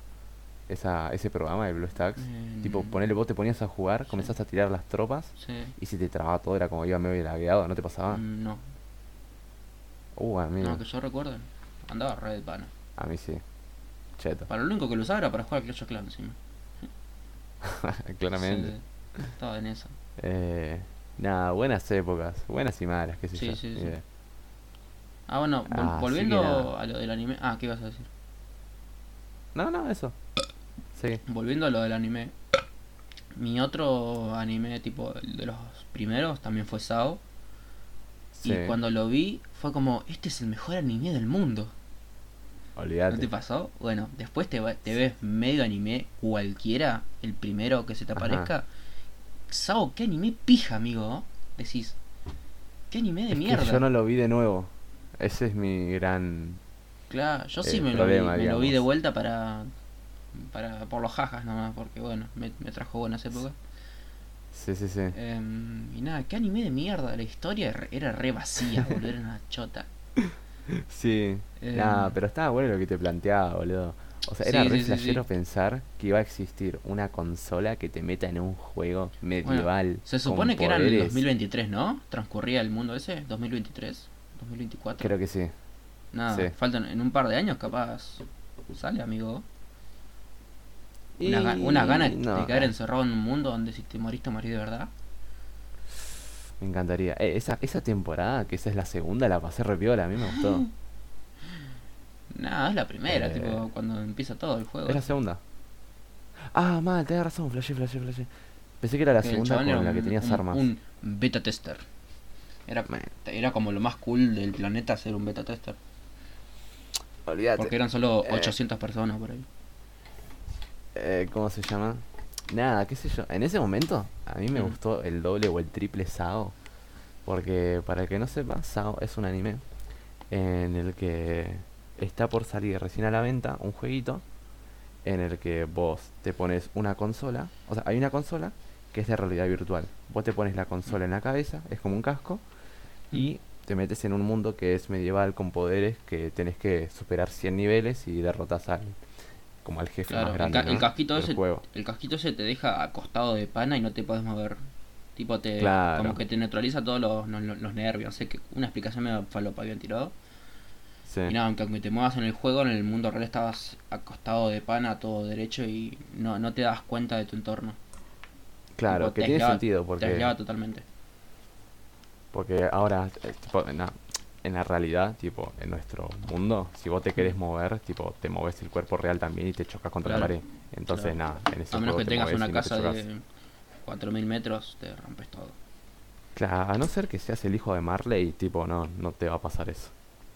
esa, ese programa de BlueStacks? Eh, Tipo, ponele, vos te ponías a jugar, sí. comenzaste a tirar las tropas Sí. y se te trababa todo, era como iba medio lagueado, ¿no te pasaba? Mm, No, Uh, amigo, no, que yo recuerdo. Andaba re de pana. a mí sí. Cheto, Para lo único que lo usaba era para jugar Clash of Clans encima. claramente. Sí, estaba en eso. Eh, nada, buenas épocas, buenas y malas, qué sé Sí, yo. sí, sí. idea. Ah, bueno, vol- que volviendo a lo del anime. Ah, ¿qué ibas a decir? No, no, eso. Sí, Volviendo a lo del anime. Mi otro anime, tipo el de los primeros, también fue Sao. sí. Y cuando lo vi, fue como: Este es el mejor anime del mundo. ¿No Olvídate. te pasó? Bueno, después te, te ves medio anime cualquiera, el primero que se te Ajá. aparezca. Sao, qué anime pija, amigo. Decís: ¿Qué anime de Es que mierda? yo no lo vi de nuevo. Ese es mi gran... Claro, yo sí eh, me, problema, lo vi, me lo vi de vuelta para, para por los jajas nomás, porque bueno, me, me trajo buenas épocas. Sí, sí, sí. Em, y nada, qué anime de mierda, la historia era- era re vacía, boludo, era una chota. Sí. Eh, Nada, pero estaba bueno lo que te planteaba, boludo. O sea, era Sí, re sí, sí, flashero sí. pensar que iba a existir una consola que te meta en un juego medieval. Se con supone que era en el poderes. 2023, ¿no? Transcurría el mundo ese, 2023, 2024. Creo que sí. Nada, faltan en un par de años capaz sale, amigo. Y... Una, una gana no, de caer encerrado en un mundo donde si te moriste, morís de verdad. Me encantaría. Eh, esa, esa temporada, que esa es la segunda, la pasé re piola, a mí me gustó. Nada, es la primera, Eh, tipo, cuando empieza todo el juego. Es la segunda. Ah, mal, tenés razón, flashé, flashé, flashé. Pensé que era la Que segunda con la que tenías un- armas. Un beta tester. Era, era como lo más cool del planeta ser un beta tester. Olvídate. Porque eran solo Eh. 800 personas por ahí. Eh, ¿Cómo se llama? Nada, qué sé yo. En ese momento, a mí me Mm. gustó el doble o el triple Sao. Porque, para el que no sepa, Sao es un anime en el que está por salir recién a la venta un jueguito en el que vos te pones una consola. O sea, hay una consola que es de realidad virtual. Vos te pones la consola en la cabeza, es como un casco, y te metes en un mundo que es medieval con poderes que tenés que superar 100 niveles y derrotas al como al jefe Claro, más el, grande el ¿no? casquito del ese, juego. el casquito ese te deja acostado de pana y no te puedes mover. Tipo te Claro. como que te neutraliza todos los, los, los nervios. Sé que una explicación medio falopa habían tirado. Sí. Y nada, aunque, aunque te muevas en el juego, en el mundo real estabas acostado de pana, todo derecho y no, no te das cuenta de tu entorno. Claro, Tipo, que te tiene aislaba- sentido Te porque aislaba totalmente. porque ahora eh, tipo, la, en la realidad, tipo en nuestro mundo, si vos te querés mover, tipo te moves el cuerpo real también y te chocas contra Claro, la pared. Entonces claro. nada, en ese A menos que te tengas una y no te casa de 4000 metros, te rompes todo. Claro, a no ser que seas el hijo de Marley, tipo no, no te va a pasar eso.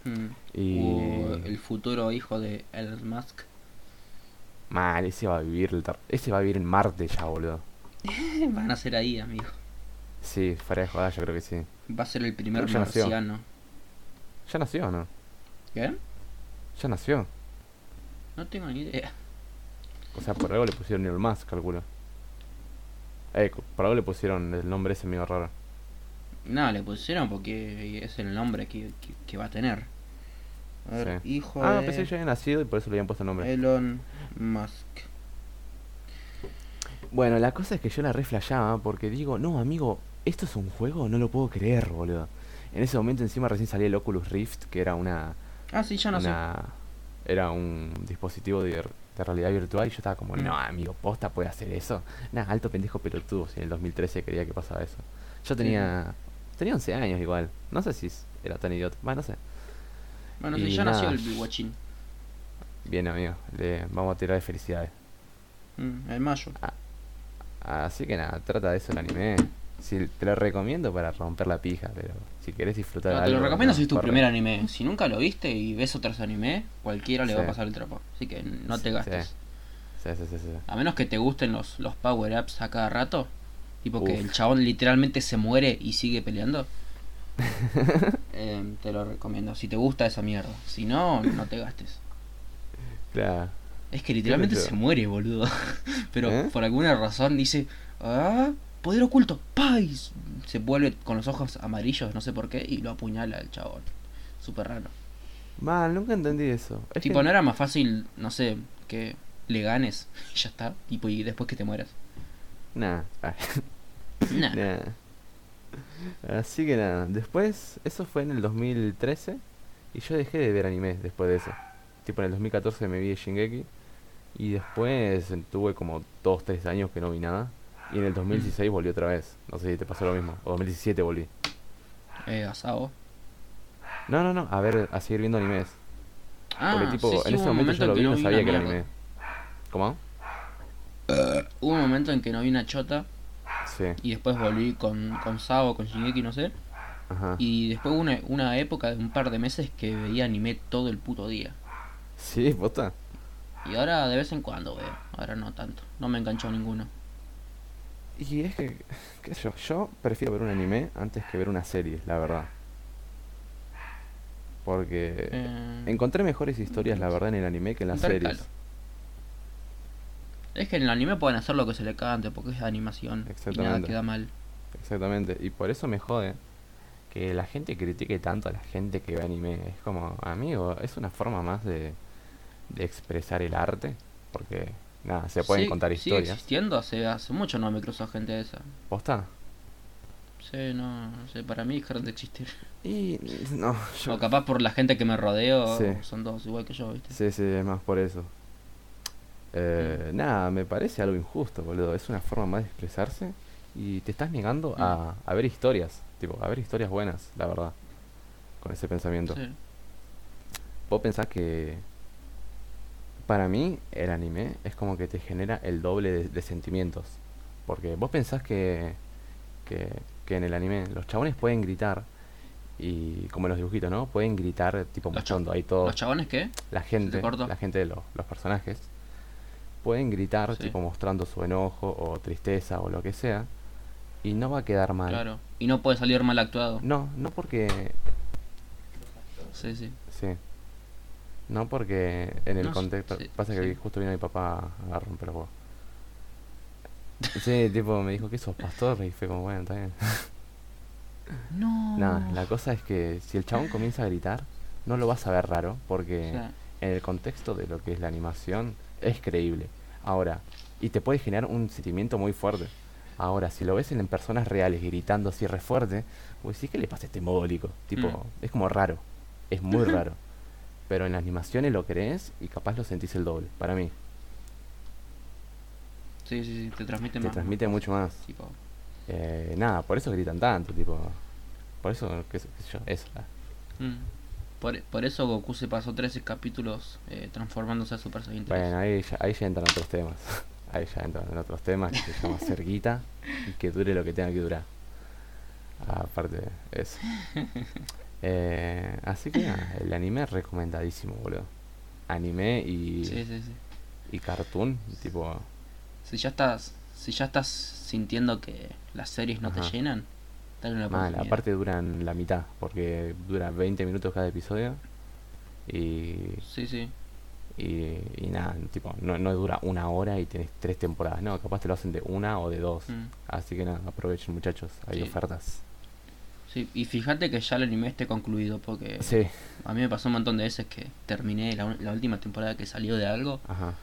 Mm. Y O el futuro hijo de Elon Musk. mal, ese va a vivir el ese va a vivir en Marte ya, boludo. Van a ser ahí, amigo. Sí, fuera de yo creo que sí. Va a ser el primer marciano. Ya nació, ¿o ¿no? ¿Qué? Ya nació. No tengo ni idea. O sea, por algo le pusieron Elon Musk, calculo. Eh, por algo le pusieron el nombre ese medio raro. No, le pusieron porque es el nombre que, que, que va a tener. A ver, Sí. hijo Ah, de pensé que ya había nacido y por eso le habían puesto el nombre. Elon Musk. Bueno, la cosa es que yo la reflashaba porque digo, no, amigo, ¿esto es un juego? No lo puedo creer, boludo. En ese momento encima recién salía el Oculus Rift, que era una... Ah, sí, ya no sé. una era un dispositivo de, de realidad virtual y yo estaba como, no, amigo, posta puede hacer eso. Nah, alto pendejo pelotudo, si en el 2013 quería que pasaba eso. Yo tenía... Tenía 11 años igual. No sé si era tan idiota. Bueno, no sé. Bueno, y ya nació nada. el Biwatchin. Bien, amigo. Le vamos a tirar de felicidades. Mm, en mayo. Así que nada, trata de eso el anime. Si te lo recomiendo para romper la pija, pero si querés disfrutar No, te lo algo, recomiendo no, si es tu corre. primer anime. Si nunca lo viste y ves otros anime, cualquiera le va a pasar el trapo. Así que no te gastes. Sí, sí. A menos que te gusten los, los power ups a cada rato. Tipo que Uf. el chabón literalmente se muere y sigue peleando. eh, te lo recomiendo. Si te gusta esa mierda. Si no, no te gastes. Claro. Es que literalmente se muere, boludo. Pero ¿Eh? por alguna razón dice, ah, poder oculto, pais. Se vuelve con los ojos amarillos, no sé por qué, y lo apuñala el chabón. Súper raro. Mal, nunca entendí eso. Es tipo, que- no era más fácil, no sé, que le ganes y ya está. Tipo, y después que te mueras. Nah. Nah. nah. Así que nada, después, eso fue en el 2013 y yo dejé de ver anime después de eso. Tipo en el 2014 me vi Shingeki y después tuve como 2, 3 años que no vi nada. Y en el 2016 volví otra vez. No sé si te pasó lo mismo. O 2017 volví. Eh, asado. No, no, no, a ver, a seguir viendo animes. Ah, Porque tipo, sí, sí, en ese momento yo lo vi y no vi sabía que era anime. ¿Cómo? Hubo un momento en que no vi una chota Sí, y después volví con, con Sao, con Shingeki, no sé. ajá. Y después hubo una, una época de un par de meses que veía anime todo el puto día. Sí, posta. Y ahora de vez en cuando veo, ahora no tanto. No me enganchó ninguno. Y es que, qué sé yo, yo prefiero ver un anime antes que ver una serie, la verdad. Porque Eh, encontré mejores historias, la verdad, en el anime que en las Intercalo. series. Es que en el anime pueden hacer lo que se le cante porque es animación. Y nada Exactamente. queda mal. Exactamente. Y por eso me jode que la gente critique tanto a la gente que ve anime. Es como, amigo, es una forma más de, de expresar el arte. Porque, nada, se pueden Sí, contar Sigue historias. existiendo, hace, hace mucho no me cruzo gente esa. ¿Posta? Sí, no, no sé, para mí dejaron de existir. Y no, yo... O capaz por la gente que me rodeo, Sí. son todos igual que yo, ¿viste? Sí, sí, es más por eso. Eh, nada, me parece algo injusto, boludo. Es una forma más de expresarse y te estás negando a, a ver historias. Tipo, a ver historias buenas, la verdad. Con ese pensamiento. Sí. Vos pensás que para mí el anime es como que te genera el doble de, de sentimientos. Porque vos pensás que, que, que en el anime los chabones pueden gritar y como en los dibujitos, ¿no? Pueden gritar tipo mostrando ahí todo ¿Los chabones qué? la gente, la gente de los, los personajes pueden gritar Sí. tipo mostrando su enojo o tristeza o lo que sea y no va a quedar mal. Claro. Y no puede salir mal actuado. No, no porque Sí, sí. No porque en el No, contexto sí, pasa que sí. justo vino mi papá a romper los huevos. Sí, tipo me dijo que sos pastor y fue como bueno, está bien. No. Nada, la cosa es que si el chabón comienza a gritar, no lo vas a ver raro porque O sea, en el contexto de lo que es la animación, es creíble. Ahora, y te puede generar un sentimiento muy fuerte. Ahora, si lo ves en, en personas reales gritando así re fuerte, pues sí que le pasa este mogólico. Tipo, Mm. es como raro. Es muy raro. Pero en las animaciones lo crees y capaz lo sentís el doble, para mí. sí, sí, sí, te transmite Te más. transmite mucho más. Tipo, Eh, nada, por eso gritan tanto, tipo. Por eso, qué sé, qué sé yo, eso. mm. por, por eso Goku se pasó 13 capítulos eh, transformándose a Super Saiyan 3. Bueno, ahí ya, ahí ya entran otros temas. Ahí ya entran en otros temas que se llama cerguita y que dure lo que tenga que durar. Aparte de eso. Eh, así que nada, el anime es recomendadísimo, boludo. Anime y, Sí, sí, sí. y cartoon, tipo. Si ya estás, si ya estás sintiendo que las series no Ajá. te llenan, dale una Mal, aparte duran la mitad, porque dura 20 minutos cada episodio. Y, Sí, sí. y, y nada, tipo, no, no dura una hora y tenés tres temporadas. No, capaz te lo hacen de una o de dos. Mm. Así que nada, aprovechen muchachos, hay Sí. ofertas. Sí, y fíjate que ya el anime esté concluido, porque Sí, a mí me pasó un montón de veces que terminé la, última temporada que salió de algo ajá.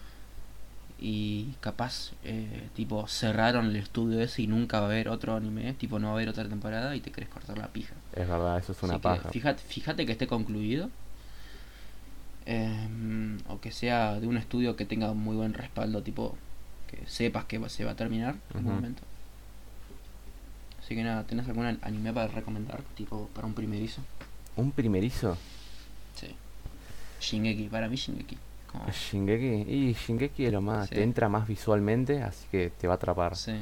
y capaz, eh, tipo, cerraron el estudio ese y nunca va a haber otro anime, tipo, no va a haber otra temporada y te querés cortar la pija. Es verdad, eso es una Así que paja. fíjate, fíjate que esté concluido. em, o que sea de un estudio que tenga muy buen respaldo, tipo, que sepas que se va a terminar en algún momento. Así que nada, ¿tenés algún an- anime para recomendar? Tipo, para un primerizo. Un primerizo, Sí. Shingeki, para mí Shingeki. Como- Shingeki. Y Shingeki es lo más, Sí. te entra más visualmente, así que te va a atrapar. sí.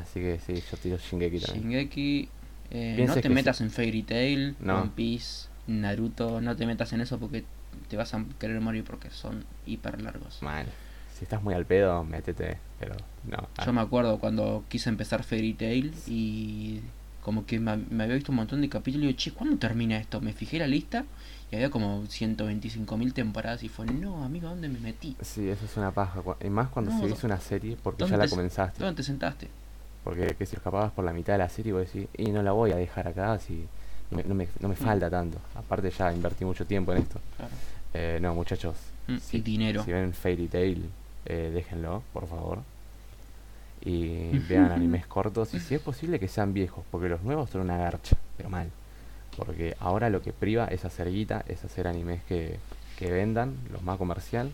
Así que sí, yo tiro Shingeki también. Shingeki, eh, no te metas sí. en Fairy Tail, No. One Piece, Naruto, no te metas en eso porque te vas a querer morir porque son hiper largos. Mal. Si estás muy al pedo, métete, pero no. ah, Yo me acuerdo cuando quise empezar Fairy Tail y como que me, me había visto un montón de capítulos y digo, che, ¿cuándo termina esto? Me fijé la lista y había como 125.000 temporadas y fue, no, amigo, ¿dónde me metí? Sí, eso es una paja. Y más cuando No, seguís una serie porque ya ¿dónde la te- comenzaste. ¿Dónde te sentaste? Porque que si escapabas por la mitad de la serie, vos decís, y no la voy a dejar acá si no me, no me, no me falta tanto. Aparte ya invertí mucho tiempo en esto. Claro. Eh, no, muchachos. Mm, si, y dinero. Si ven Fairy Tail, eh, déjenlo, por favor. Y vean animes cortos y si es posible que sean viejos, porque los nuevos son una garcha, pero mal. Porque ahora lo que priva es hacer guita, es hacer animes que, que vendan, los más comercial,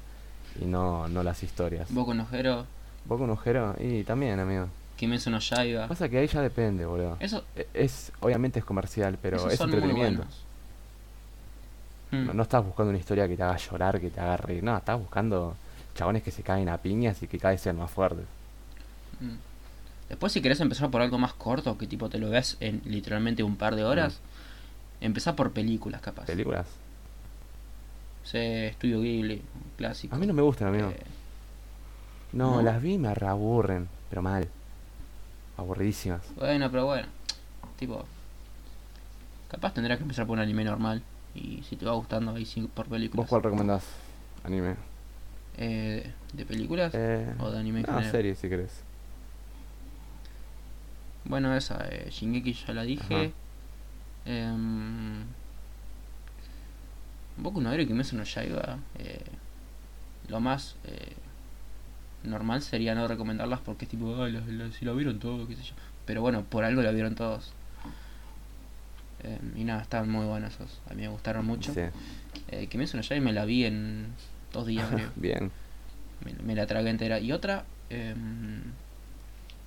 y no, no las historias. Boku no Hero, Boku no Hero, y también, amigo. Kimetsu no Yaiba. Pasa que ahí ya depende, boludo. Eso, E- Es, obviamente es comercial, pero es entretenimiento. Mm. No, no estás buscando una historia que te haga llorar, que te haga reír. No, estás buscando chabones que se caen a piñas y que cada vez sean más fuertes. Mm. Después si querés empezar por algo más corto, que tipo te lo veas en literalmente un par de horas, empezá por películas capaz. ¿Películas? Sí, Estudio Ghibli, clásico. A mí no me gustan, amigo. Eh, no, ¿no? las vi y me reaburren, pero mal. Aburridísimas. bueno, pero bueno. Tipo, capaz tendrás que empezar por un anime normal. Y si te va gustando, ahí sí por películas. ¿Vos cuál recomendás? Anime. Eh, ¿De películas? Eh, ¿O de anime en no, general? serie si querés. Bueno, esa, eh, Shingeki ya la dije. Em, Boku no Hero y Kimetsu no Yaiba. Eh, lo más eh, normal sería no recomendarlas porque es tipo, "Ay, lo- lo- si lo vieron todo, qué sé yo. Pero bueno, por algo lo vieron todos. Em, y nada, estaban muy buenas esos. A mí me gustaron mucho. Sí. Eh, Kimetsu no Yaiba me la vi en dos días, creo. Bien. me, me la tragué entera. Y otra em,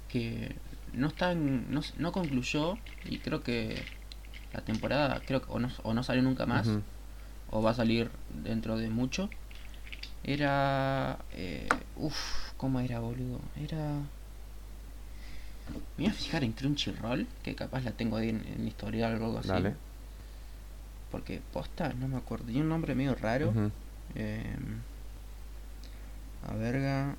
que no está en- no, no concluyó y creo que la temporada creo que o no, o no salió nunca más o va a salir dentro de mucho. Era eh, uf, ¿cómo era, boludo? Era me voy a fijar en Crunchyroll, que capaz la tengo ahí en, en historial o algo así. Dale. Porque posta, no me acuerdo. Tiene un nombre medio raro. Em, a verga.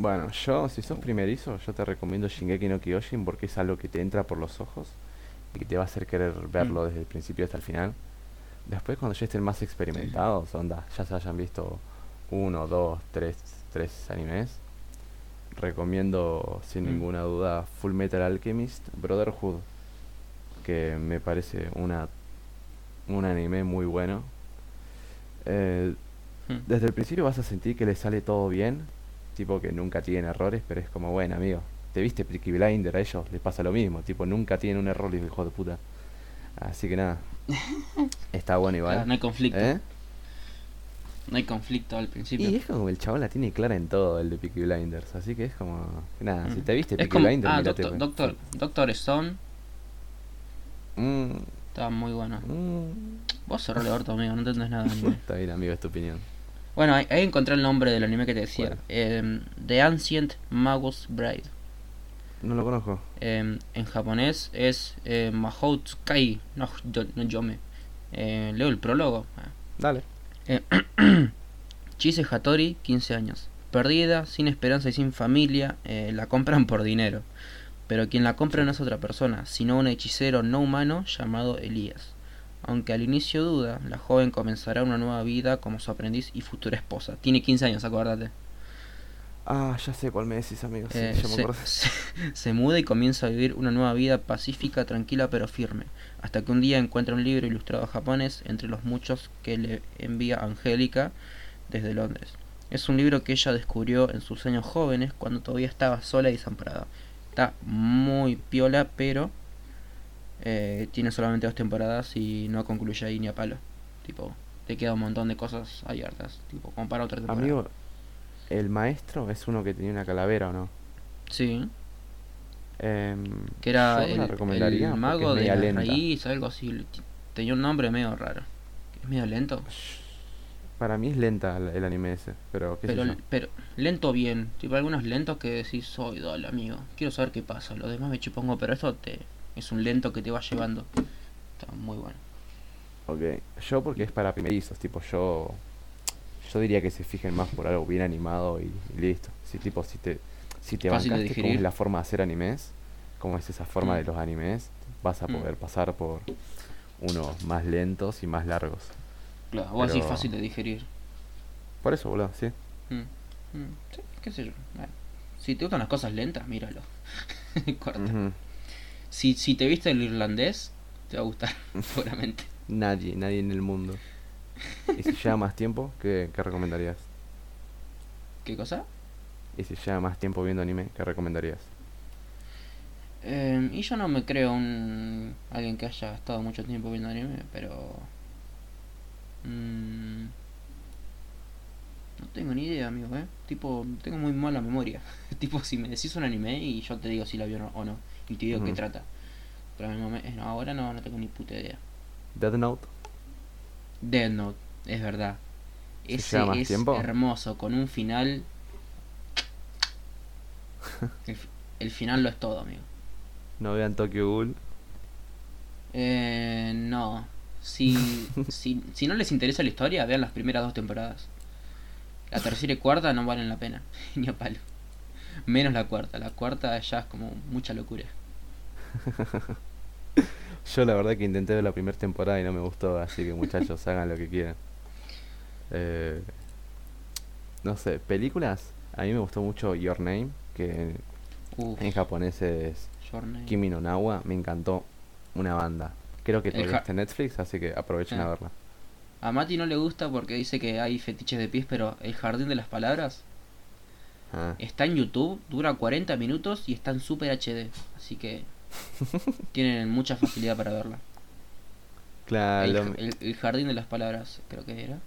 Bueno, yo, si sos primerizo, yo te recomiendo Shingeki no Kyojin porque es algo que te entra por los ojos y que te va a hacer querer verlo Mm. desde el principio hasta el final. Después, cuando ya estén más experimentados, onda, ya se hayan visto uno, dos, tres, tres animes, recomiendo sin Mm. ninguna duda Full Metal Alchemist Brotherhood, que me parece una un anime muy bueno. Eh, Hmm. desde el principio vas a sentir que le sale todo bien, tipo que nunca tienen errores, pero es como, bueno, amigo, te viste Peaky Blinder, a ellos les pasa lo mismo, tipo, nunca tienen un error, los hijos de puta. Así que nada, está bueno igual. Claro, no hay conflicto. ¿Eh? No hay conflicto al principio. Y es como el chabón la tiene clara en todo, el de Peaky Blinders, así que es como, nada, si Mm. te viste es Peaky como, Blinders, ah, Doctor, pues. Doctor, Doctor Stone Mm, estaba muy bueno. mm. Vos cerró el orto, amigo, no entendés nada. Está bien, amigo, es tu opinión. Bueno, ahí, ahí encontré el nombre del anime que te decía. Em, The Ancient Magus Bride. No lo conozco. Em, en japonés es eh, Mahou Tsukai no, yo- no Yome. Eh, leo el prólogo. Dale. Chise Hattori, 15 años. Perdida, sin esperanza y sin familia, eh, la compran por dinero. Pero quien la compra no es otra persona, sino un hechicero no humano llamado Elías. Aunque al inicio duda, la joven comenzará una nueva vida como su aprendiz y futura esposa. Tiene 15 años, acuérdate. Ah, ya sé cuál me decís, amigo. Sí, Eh, ya me se, se- se muda y comienza a vivir una nueva vida pacífica, tranquila pero firme, hasta que un día encuentra un libro ilustrado japonés entre los muchos que le envía Angélica desde Londres. Es un libro que ella descubrió en sus años jóvenes cuando todavía estaba sola y desamparada. Está muy piola, pero eh, tiene solamente dos temporadas y no concluye ahí ni a palo. Tipo, te queda un montón de cosas abiertas, tipo, como para otra temporada. Amigo, el maestro es uno que tenía una calavera, ¿o no? Sí. Em, que era yo la el, recomendaría el porque mago de la lenta. raíz, algo así. Tenía un nombre medio raro. Es medio lento. Para mí es lenta el, anime ese, pero qué sé Pero, yo. pero lento bien. Tipo, algunos lentos que decís, soy dale, amigo. Quiero saber qué pasa. Lo demás me chupongo, pero esto te es un lento que te va llevando. Está muy bueno. Ok, yo porque es para primerizos, tipo yo yo diría que se fijen más por algo bien animado y, y listo. Si tipo si te si te bancaste cómo es la forma de hacer animes, cómo es esa forma Mm. de los animes, vas a Mm. poder pasar por unos más lentos y más largos. Claro, o así fácil de digerir. Por eso, boludo, sí. Mm, mm, sí, qué sé yo. Bueno, si te gustan las cosas lentas, míralo. Corta. Ujú. Si, si te viste el irlandés, te va a gustar, seguramente. Nadie, nadie en el mundo. ¿Y si lleva más tiempo, qué, qué recomendarías? ¿Qué cosa? ¿Y si lleva más tiempo viendo anime, qué recomendarías? Eh, y yo no me creo un alguien que haya estado mucho tiempo viendo anime, pero mm, no tengo ni idea, amigo, eh. Tipo, tengo muy mala memoria. tipo, si me decís un anime y yo te digo si la vi o no, o no, y te digo qué trata. Pero eh, ahora no, no tengo ni puta idea. Death Note. Dead Note, es verdad. ¿Se Ese es tiempo? hermoso, con un final. El, fi- el final lo es todo, amigo. No vean Tokyo Ghoul. Eh, no. Si, si, si no les interesa la historia, vean las primeras dos temporadas. La tercera y cuarta no valen la pena, ni a palo. Menos la cuarta. La cuarta ya es como mucha locura. Yo la verdad que intenté ver la primera temporada y no me gustó, así que muchachos, hagan lo que quieran. Eh, no sé, películas. A mí me gustó mucho Your Name, que Uf, en japonés es Your Name. Kimi no Nawa. Me encantó una banda. Creo que todavía está en Netflix, así que aprovechen Ah. a verla. A Mati no le gusta porque dice que hay fetiches de pies, pero El Jardín de las Palabras Ah, está en YouTube, dura 40 minutos y está en Super HD. Así que tienen mucha facilidad para verla. claro, El, Jardín de las Palabras, creo que era.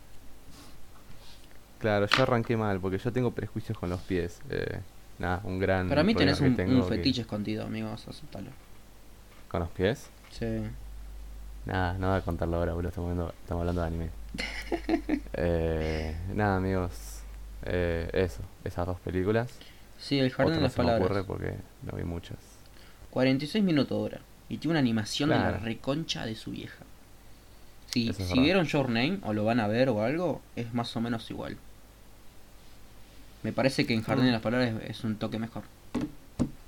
claro, yo arranqué mal porque yo tengo prejuicios con los pies. Eh, nada, un gran Para mí tenés un, que- fetiche escondido, amigos, aceptalo. con los pies. Sí. Nada, no voy a contarlo ahora, boludo. Estamos hablando, estamos hablando de anime. eh, nada, amigos. Eh, eso, esas dos películas. Sí, el Jardín Otra de no las se me ocurre Palabras. porque no vi muchas. 46 minutos dura. Y tiene una animación de la reconcha de su vieja. Es si verdad. vieron Your Name o lo van a ver o algo, es más o menos igual. Me parece que en Jardín de Mm. las Palabras es, un toque mejor.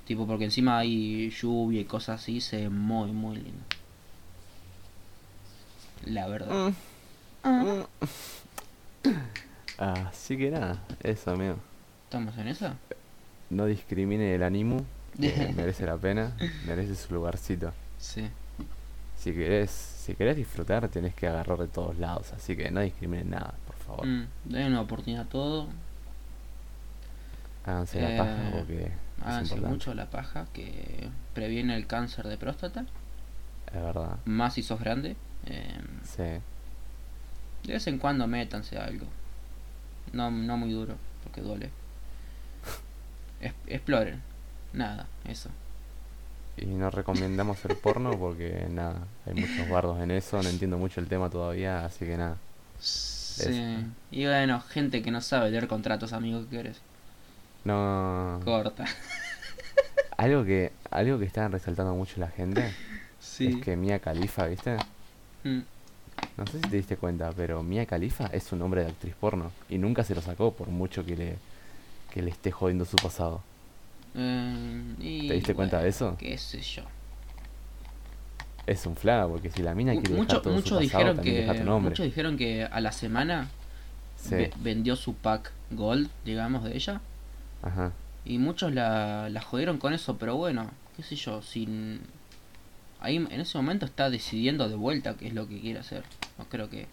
Tipo, porque encima hay lluvia y cosas así, se ve muy, muy lindo. La verdad. Mm. Así que nada, eso, amigo. ¿Estamos en esa? No discrimine el animu, que merece la pena, merece su lugarcito. Sí. Si querés, si querés disfrutar, tenés que agarrar de todos lados, así que no discriminen nada, por favor. Mm, den una oportunidad a todo. Háganse la Eh, paja porque es Háganse mucho la paja que previene el cáncer de próstata. Es verdad. Más si sos grande. Eh, Sí. de vez en cuando métanse algo. No, no muy duro, porque duele. Es- exploren. Nada, eso. Y no recomendamos el porno porque nada, hay muchos bardos en eso, no entiendo mucho el tema todavía, así que nada. Sí. Y bueno, gente que no sabe leer contratos, amigo, ¿qué quieres? No. Corta. Algo que, algo que estaban resaltando mucho la gente Sí. es que Mia Khalifa, ¿viste? Mm. No sé si te diste cuenta, pero Mia Khalifa es un nombre de actriz porno y nunca se lo sacó por mucho que le, que le esté jodiendo su pasado. Eh, y ¿Te diste cuenta de eso? Qué sé yo. Es un flaga, porque si la mina quiere dejar mucho- todo su muchos pasado, dijeron que deja tu nombre. muchos dijeron que a la semana Sí, ve- vendió su pack gold, digamos, de ella. ajá. Y muchos la, la jodieron con eso, pero bueno, qué sé yo, sin... Ahí en ese momento está decidiendo de vuelta qué es lo que quiere hacer. No creo que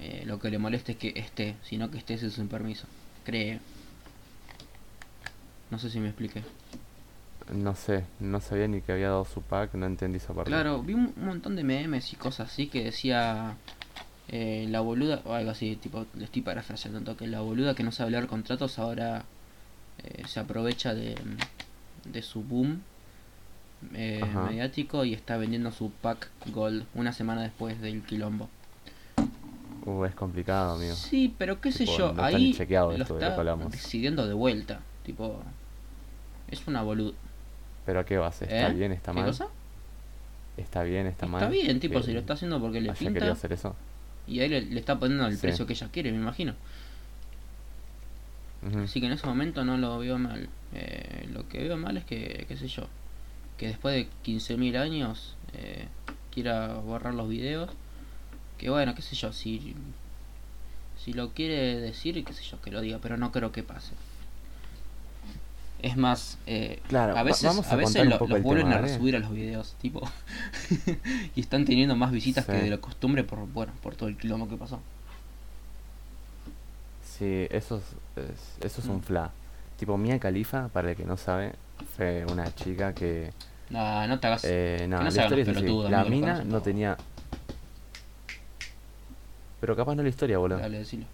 eh, lo que le moleste es que esté, sino que esté sin su permiso. Cree. No sé si me expliqué. No sé, no sabía ni que había dado su pack, no entendí esa parte. Claro, vi un, montón de memes y cosas así que decía eh, la boluda, o algo así, tipo, le estoy parafraseando un toque, la boluda que no sabe leer contratos ahora eh, se aprovecha de, de su boom eh, mediático y está vendiendo su pack gold una semana después del quilombo. Uh, es complicado, amigo. Sí, pero qué sé yo, no ahí lo esto de lo está que decidiendo de vuelta, tipo, es una boluda. ¿Pero a qué base? ¿Está ¿Eh? bien? ¿Está ¿Qué mal? cosa? ¿Está bien? ¿está, mal? Está bien, tipo, si lo está haciendo porque le pinta. hacer eso. Y ahí le, le está poniendo el Sí. precio que ella quiere, me imagino. Así que en ese momento no lo veo mal. Eh, lo que veo mal es que, qué sé yo, que después de 15.000 años eh, quiera borrar los videos. Que bueno, qué sé yo, si, si lo quiere decir, qué sé yo, que lo diga, pero no creo que pase. Es más, eh, Claro, a veces, vamos a a veces lo- los el vuelven tema, a ¿vale? resubir a los videos, tipo. y están teniendo más visitas que de la costumbre por, bueno, por todo el quilombo que pasó. Sí, eso es, es- eso es un Mm. fla. Tipo, Mia Khalifa, para el que no sabe, fue una chica que... No, no te hagas. Eh, no, no la historia es así. La mina no tenía... Pero capaz no la historia, boludo. Dale, decilo.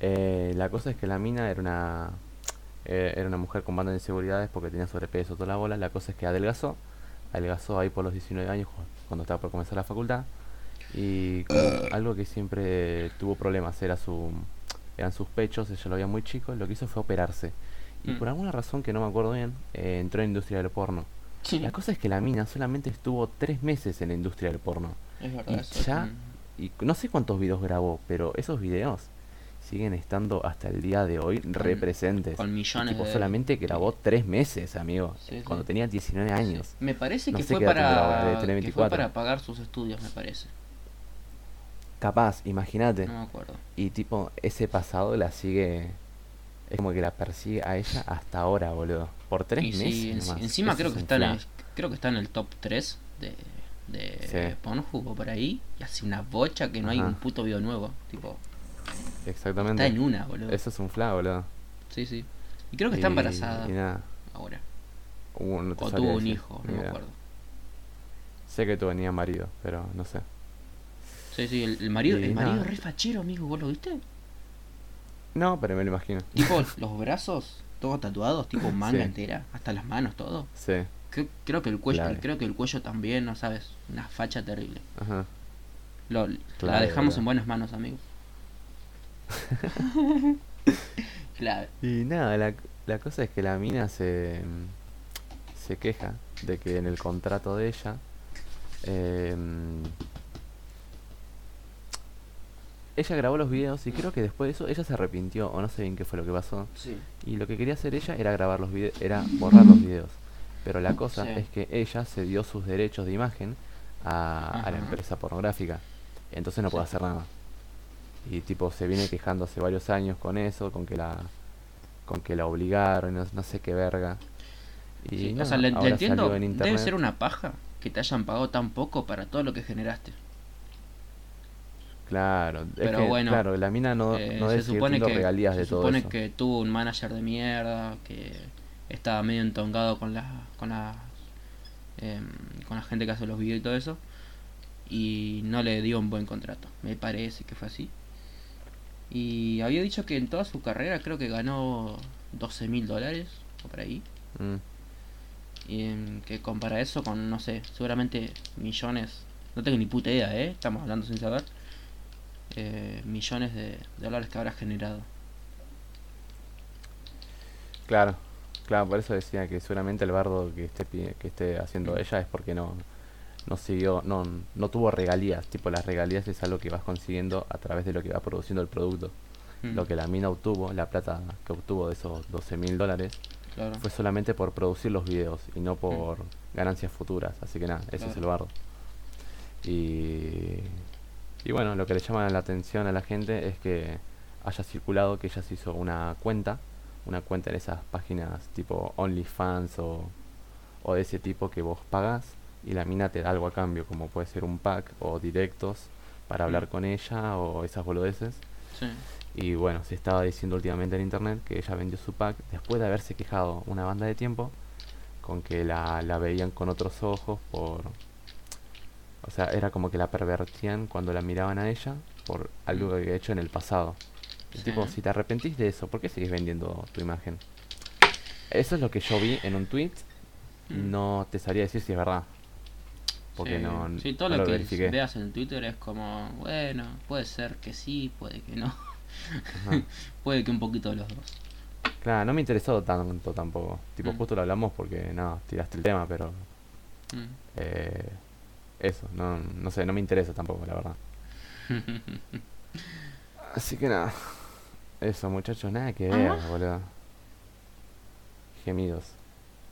Eh, la cosa es que la mina era una eh, era una mujer con bandas de inseguridades porque tenía sobrepeso toda la bola. La cosa es que adelgazó, adelgazó ahí por los 19 años cu- cuando estaba por comenzar la facultad y como algo que siempre tuvo problemas era su eran sus pechos, ella lo veía muy chico, lo que hizo fue operarse. Y Mm. por alguna razón que no me acuerdo bien, eh, entró en la industria del porno. Sí, La cosa es que la mina solamente estuvo tres meses en la industria del porno. es y verdad. eso es ya- un- Y no sé cuántos videos grabó, pero esos videos siguen estando hasta el día de hoy representes. con millones tipo, de- solamente grabó tres meses, amigo. Sí, sí. Cuando tenía 19 años. Sí. Me parece No que, fue tendrá para, tener que fue 24. para pagar sus estudios, me parece. Capaz, imagínate. No me acuerdo. Y tipo, ese pasado la sigue. Es como que la persigue a ella hasta ahora, boludo. Por tres Y meses. nomás. encima Eso creo es que está en el, creo que está en el top 3 de, de. Pornhub o por ahí. Y hace una bocha que no hay un puto video nuevo. Tipo, Exactamente. está en una, boludo. Eso es un fla, boludo. Sí, sí. Y creo que está Y- embarazada Y nada. ahora. Uh, no O tuvo un hijo, no me acuerdo. Sé que tú tenía marido, pero no sé. Sí, sí, el, el marido, Y el marido es re fachero, amigo, ¿vos lo viste? No, pero me lo imagino. Tipo, los brazos todos tatuados, tipo manga Sí. entera, hasta las manos, todo. Sí. Creo, creo que el cuello, Clave. creo que el cuello también, no sabes, una facha terrible. Ajá. Lo, la dejamos en buenas manos, amigo. Y nada, la, la cosa es que la mina se, se queja de que en el contrato de ella em, ella grabó los videos y creo que después de eso ella se arrepintió o no sé bien qué fue lo que pasó Sí. y lo que quería hacer ella era grabar los videos era borrar los videos pero la cosa Sí. es que ella se dio sus derechos de imagen a, a la empresa pornográfica entonces no puede Sí. hacer nada y tipo se viene quejando hace varios años con eso con que la con que la obligaron no, no sé qué verga y Sí, o sea, le, entiendo, en debe ser una paja que te hayan pagado tan poco para todo lo que generaste. claro es Pero que, bueno, claro la mina no, Eh, no se supone que, regalías se de todo supone eso que tuvo un manager de mierda, que estaba medio entongado con la, con la, em, con la gente que hace los videos y todo eso, y no le dio un buen contrato. Me parece que fue así. Y había dicho que en toda su carrera creo que ganó 12 mil dólares o por ahí. Mm, Y em, que compara eso con, no sé, seguramente millones, no tengo ni puta idea, ¿eh? Estamos hablando sin saber. eh, millones de dólares que habrá generado. claro claro por eso decía que seguramente el bardo que esté que esté haciendo ella es porque no no siguió no no tuvo regalías tipo las regalías es algo que vas consiguiendo a través de lo que va produciendo el producto Mm, lo que la mina obtuvo la plata que obtuvo de esos 12 mil dólares claro. fue solamente por producir los videos y no por ganancias futuras. Así que nada, ese es el bardo. Y, y bueno, lo que le llama la atención a la gente es que haya circulado que ella se hizo una cuenta, una cuenta en esas páginas tipo OnlyFans o, o de ese tipo que vos pagas y la mina te da algo a cambio, como puede ser un pack o directos para hablar Mm. con ella o esas boludeces. Sí. Y bueno, se estaba diciendo últimamente en internet que ella vendió su pack después de haberse quejado una banda de tiempo con que la, la veían con otros ojos por... O sea, era como que la pervertían cuando la miraban a ella por algo que había hecho en el pasado. Sí. tipo, si te arrepentís de eso, ¿por qué seguís vendiendo tu imagen? Eso es lo que yo vi en un tweet. Mm. No te sabría decir si es verdad. Porque sí, no, sí, todo no lo, lo que verifiqué. veas en Twitter es como, bueno, puede ser que sí, puede que no. Puede que un poquito de los dos. Claro, no me interesó tanto tampoco. Tipo, Mm. justo lo hablamos porque, no, tiraste el tema, pero Mm. Eh, eso, no, no sé, no me interesa tampoco, la verdad. Así que nada. Eso, muchachos, nada que ver, Ah. boludo. Gemidos.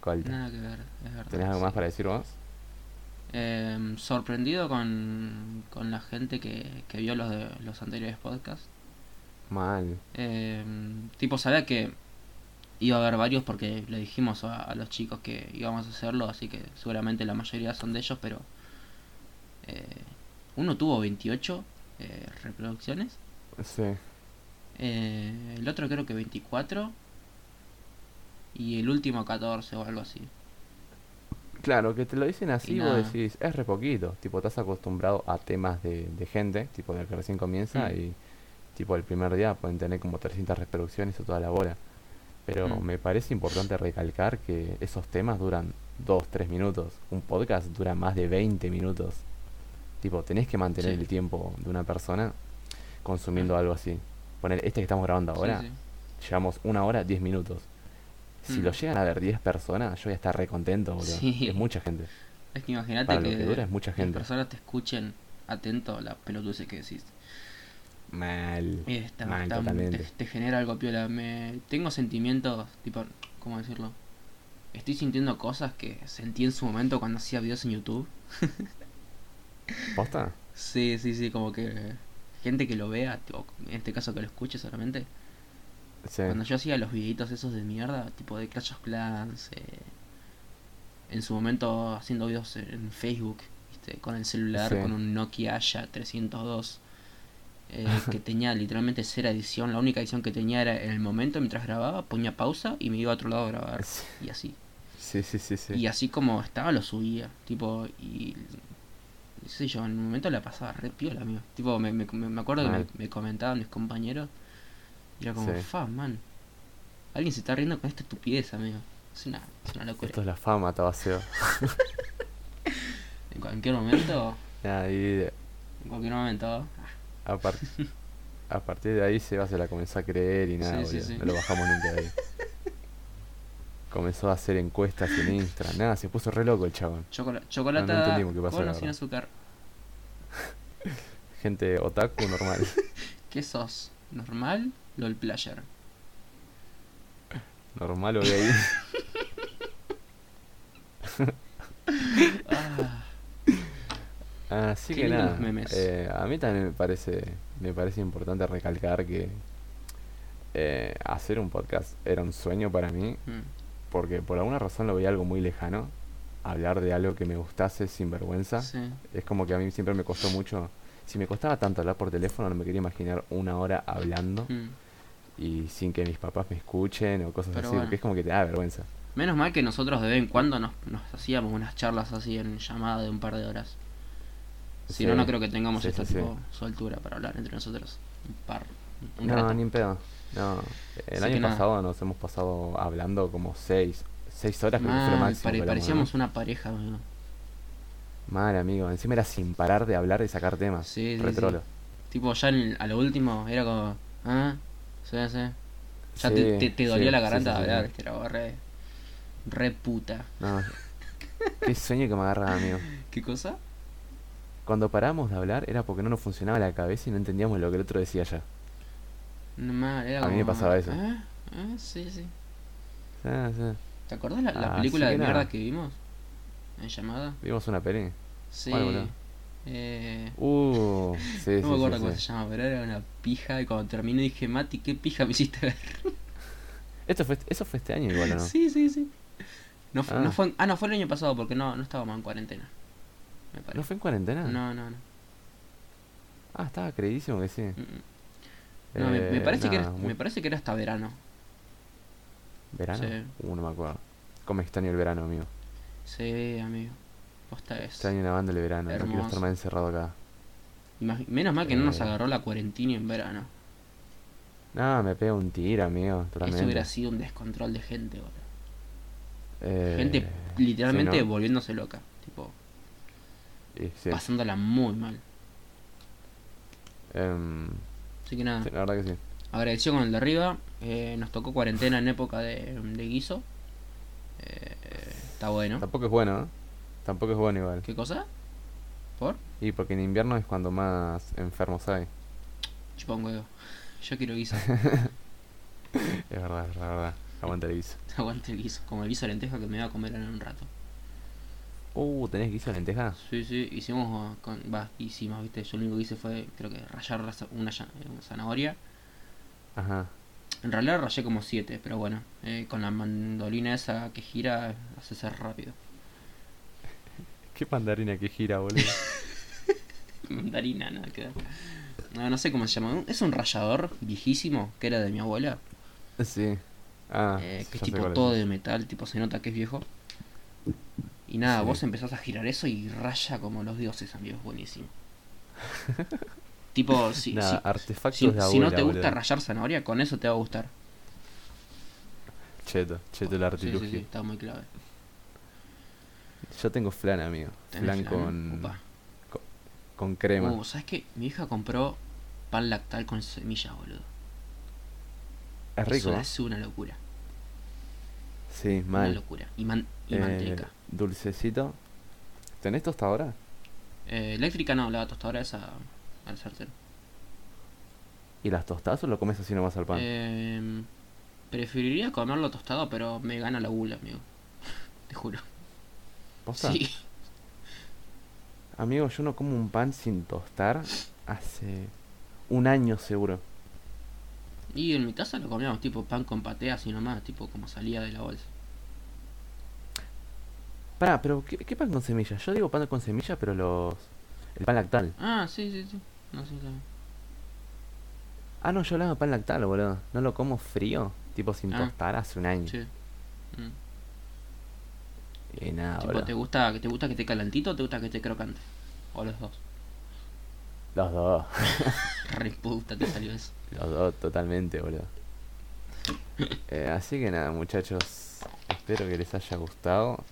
Colta. Nada que ver, es verdad. ¿Tenés algo más para decir vos? Em, sorprendido con, con la gente que, que vio los de los anteriores podcasts. Mal. Em, tipo, sabía que iba a haber varios porque le dijimos a, a los chicos que íbamos a hacerlo, así que seguramente la mayoría son de ellos, pero eh, uno tuvo 28 eh, reproducciones, Sí. eh, el otro creo que 24 y el último 14 o algo así. Claro, que te lo dicen así, Y vos nada. decís, es re poquito. Tipo, estás acostumbrado a temas de, de gente, tipo, del que recién comienza Mm. y, tipo, el primer día pueden tener como 300 reproducciones o toda la bola. Pero Mm. me parece importante recalcar que esos temas duran 2, 3 minutos. Un podcast dura más de 20 minutos. Tipo, tenés que mantener Sí. el tiempo de una persona consumiendo algo así. Poner, este que estamos grabando Sí, ahora, sí. llevamos una hora, 10 minutos. Si Mm. lo llegan a ver 10 personas, yo voy a estar re contento, boludo. Sí. Es mucha gente. Es que imagínate que, que dura es mucha las gente. personas te escuchen atento a la pelotudeces que decís. Mal. Está- Mal, está- totalmente. te, te genera algo piola. Me, tengo sentimientos, tipo, ¿cómo decirlo? Estoy sintiendo cosas que sentí en su momento cuando hacía videos en YouTube. ¿Posta? Sí, sí, sí, como que gente que lo vea, tipo, en este caso que lo escuche solamente. Sí. Cuando yo hacía los videitos esos de mierda, tipo de Clash of Clans, eh, en su momento haciendo videos en Facebook, ¿viste? con el celular, Sí. con un Nokia Aya 302, eh, que tenía literalmente cero edición. La única edición que tenía era en el momento mientras grababa, ponía pausa y me iba a otro lado a grabar. Sí. Y así. Sí, sí, sí, sí. Y así como estaba, lo subía. Tipo, y. No sé yo, en un momento la pasaba re piola, amigo. Tipo, me, me, me acuerdo que me comentaban mis compañeros. Y era como, Sí. fa, man. Alguien se está riendo con esta estupidez, amigo. Es una, es una locura. Esto es la fama, Tabaseo. En cualquier momento, Nada, y en cualquier momento. a, par- a partir de ahí se va, se la comenzó a creer y nada, Sí, sí, boludo. sí. No lo bajamos nunca de ahí. Comenzó a hacer encuestas en Instagram. Nada, se puso re loco el chabón. Chocola chocolate No, no entendimos qué pasó, con la o sin verdad. azúcar. Gente otaku normal. ¿Qué sos? ¿Normal? LOL Player. normal o gay. Ah, Así Qué que nada, memes. eh, a mí también me parece, me parece importante recalcar que eh, hacer un podcast era un sueño para mí, mm, porque por alguna razón lo veía algo muy lejano. Hablar de algo que me gustase sin vergüenza. sí. Es como que a mí siempre me costó mucho. Si me costaba tanto hablar por teléfono, no me quería imaginar una hora hablando mm. y sin que mis papás me escuchen o cosas Pero así, bueno. porque es como que te da vergüenza. Menos mal que nosotros de vez en cuando nos, nos hacíamos unas charlas así en llamada de un par de horas. Si Sí, no, no creo que tengamos sí, esta sí, sí. tipo soltura para hablar entre nosotros. Un par. Un No, rato. ni en pedo. No, el Así año nada. pasado nos hemos pasado hablando como seis, seis horas, creo que fue lo Mal, máximo. pare- que hablamos, parecíamos una pareja, amigo. Mal, amigo. Encima era sin parar de hablar y sacar temas. Sí, sí. Tipo, ya en a lo último era como. Ah, sí, sí. Ya Sí, te, te, sí, la garganta de hablar, viste, era re. Re puta. No. Qué sueño que me agarra, amigo. ¿Qué cosa? Cuando paramos de hablar era porque no nos funcionaba la cabeza y no entendíamos lo que el otro decía ya. No, mal, era A mí me como, pasaba eso. Ah, ah, sí, sí. Ah, sí. ¿Te acordás la, la Así película de que mierda que vimos? En llamada. Vimos una peli. Sí. ¿Cuál, boludo? eh, Uh, sí, no me acuerdo sí, cómo sí. se llama, pero era una pija y cuando terminé dije, Mati, ¿qué pija me hiciste ver? Esto fue, eso fue este año igual, ¿o ¿no? Sí, sí, sí. No, fu- Ah. no fue, ah, no, fue el año pasado porque no, no estábamos en cuarentena. Me ¿No fue en cuarentena? No, no, no. Ah, estaba creidísimo que sí. Mm, mm. No, me, me Eh, parece que era, muy- me parece que era hasta verano. ¿Verano? Sí. Uh, no me acuerdo. ¿Cómo extraño el verano, amigo? Sí, amigo. Posta es. Extraño nadando el verano. No quiero Hermoso. estar más encerrado acá. Imag- Menos mal que no nos Eh. agarró la cuarentena en verano. No, me pega un tiro, amigo. Totalmente. Eso hubiera sido un descontrol de gente, boludo. Eh, Gente literalmente sí, ¿no? volviéndose loca. Tipo, sí. pasándola muy mal. Em, Así que nada, sí, la verdad que sí. agradecido con el de arriba. eh, nos tocó cuarentena en época de, de guiso. Eh, está bueno. Tampoco es bueno, ¿eh? Tampoco es bueno igual. ¿Qué cosa? ¿Por? Y porque en invierno es cuando más enfermos hay. Chupa un huevo. Yo quiero guiso. Es verdad, es verdad. Aguanta el guiso. Aguante el guiso. Como el guiso de lenteja que me voy a comer en un rato. Uh, ¿tenés guiso de lenteja? Sí, sí, hicimos, con, va, hicimos, viste, yo lo único que hice fue, creo que rayar una, una zanahoria. Ajá. En realidad rayé como siete, pero bueno, eh, con la mandolina esa que gira, hace ser rápido. ¿Qué mandarina que gira, boludo? Mandarina, nada que. No, no sé cómo se llama. Es un rallador viejísimo que era de mi abuela. sí. Ah, eh, que es tipo todo es. de metal, tipo se nota que es viejo. Y nada, Sí. vos empezás a girar eso y raya como los dioses, amigo, es buenísimo. tipo, si, si- artefactos si- de si no te gusta boludo. rayar zanahoria, con eso te va a gustar. Cheto, cheto el artilugio. sí, sí, está muy clave. Yo tengo flan, amigo. ¿Tenés Flan flan? con, con crema. Uh, ¿sabes qué? Mi hija compró pan lactal con semillas, boludo. es rico, Eso es una locura. Sí, Una mal. locura. Y, man- y Eh, manteca. Dulcecito. ¿Tenés tostadora? Eh, eléctrica no, la tostadora esa al sartén. ¿Y las tostadas o lo comes así nomás al pan? Eh, preferiría comerlo tostado, pero me gana la gula, amigo. Te juro. ¿Posta? Sí. Amigo, yo no como un pan sin tostar hace un año seguro. Y en mi casa lo comíamos tipo pan con paté así nomás, tipo como salía de la bolsa. Pará, pero ¿qué, qué pan con semillas? Yo digo pan con semillas, pero los... El pan lactal. Ah, sí, sí, sí. No sé, también. Ah, no, yo hablaba de pan lactal, boludo. No lo como frío, tipo sin Ah. tostar hace un año. Sí. Y nada, Tipo. ¿te gusta, ¿te gusta que esté calentito o te gusta que esté crocante? O los dos. Los dos. Re puta te salió eso. Los dos, totalmente, boludo. Eh, así que nada, muchachos. Espero que les haya gustado.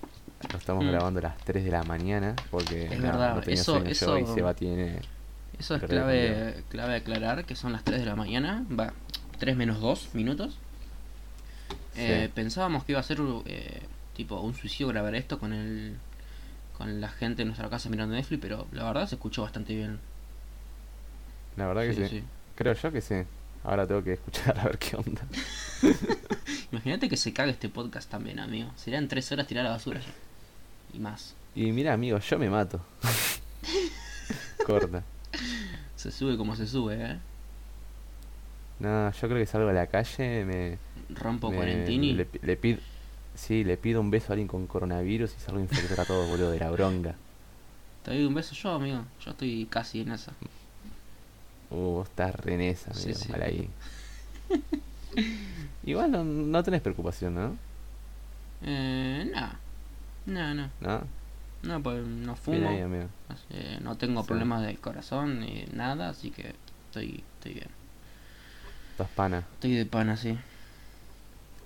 Lo estamos Mm. grabando a las 3 de la mañana porque Es nada, verdad, no tenía eso- sueño yo eso- y Seba tiene... Eso es clave, clave aclarar que son las 3 de la mañana, va, 3 menos 2 minutos. Eh, Sí. pensábamos que iba a ser eh, tipo un suicidio grabar esto con el con la gente en nuestra casa mirando Netflix, pero la verdad se escuchó bastante bien. La verdad que sí, Creo yo que sí. Ahora tengo que escuchar a ver qué onda. Imagínate que se cague este podcast también, amigo. Serían 3 horas tirar a la basura ya. Y más. Y mira, amigo, yo me mato. Corta. Se sube como se sube, eh. No, yo creo que salgo a la calle, me... Rompo me- cuarentini. Le, le pido... Sí, le pido un beso a alguien con coronavirus y salgo infectar a todos, boludo, de la bronca. Te doy un beso yo, amigo. Yo estoy casi en esa. Uh, vos estás re en esa, amigo, sí. mal ahí. Igual no, no tenés preocupación, ¿no? Eh, no. No, no. ¿No? No, pues no fumo. ahí, amigo. Eh, no tengo Sí. problemas del corazón ni nada, así que estoy, estoy bien. Estás pana. Estoy de pana, sí.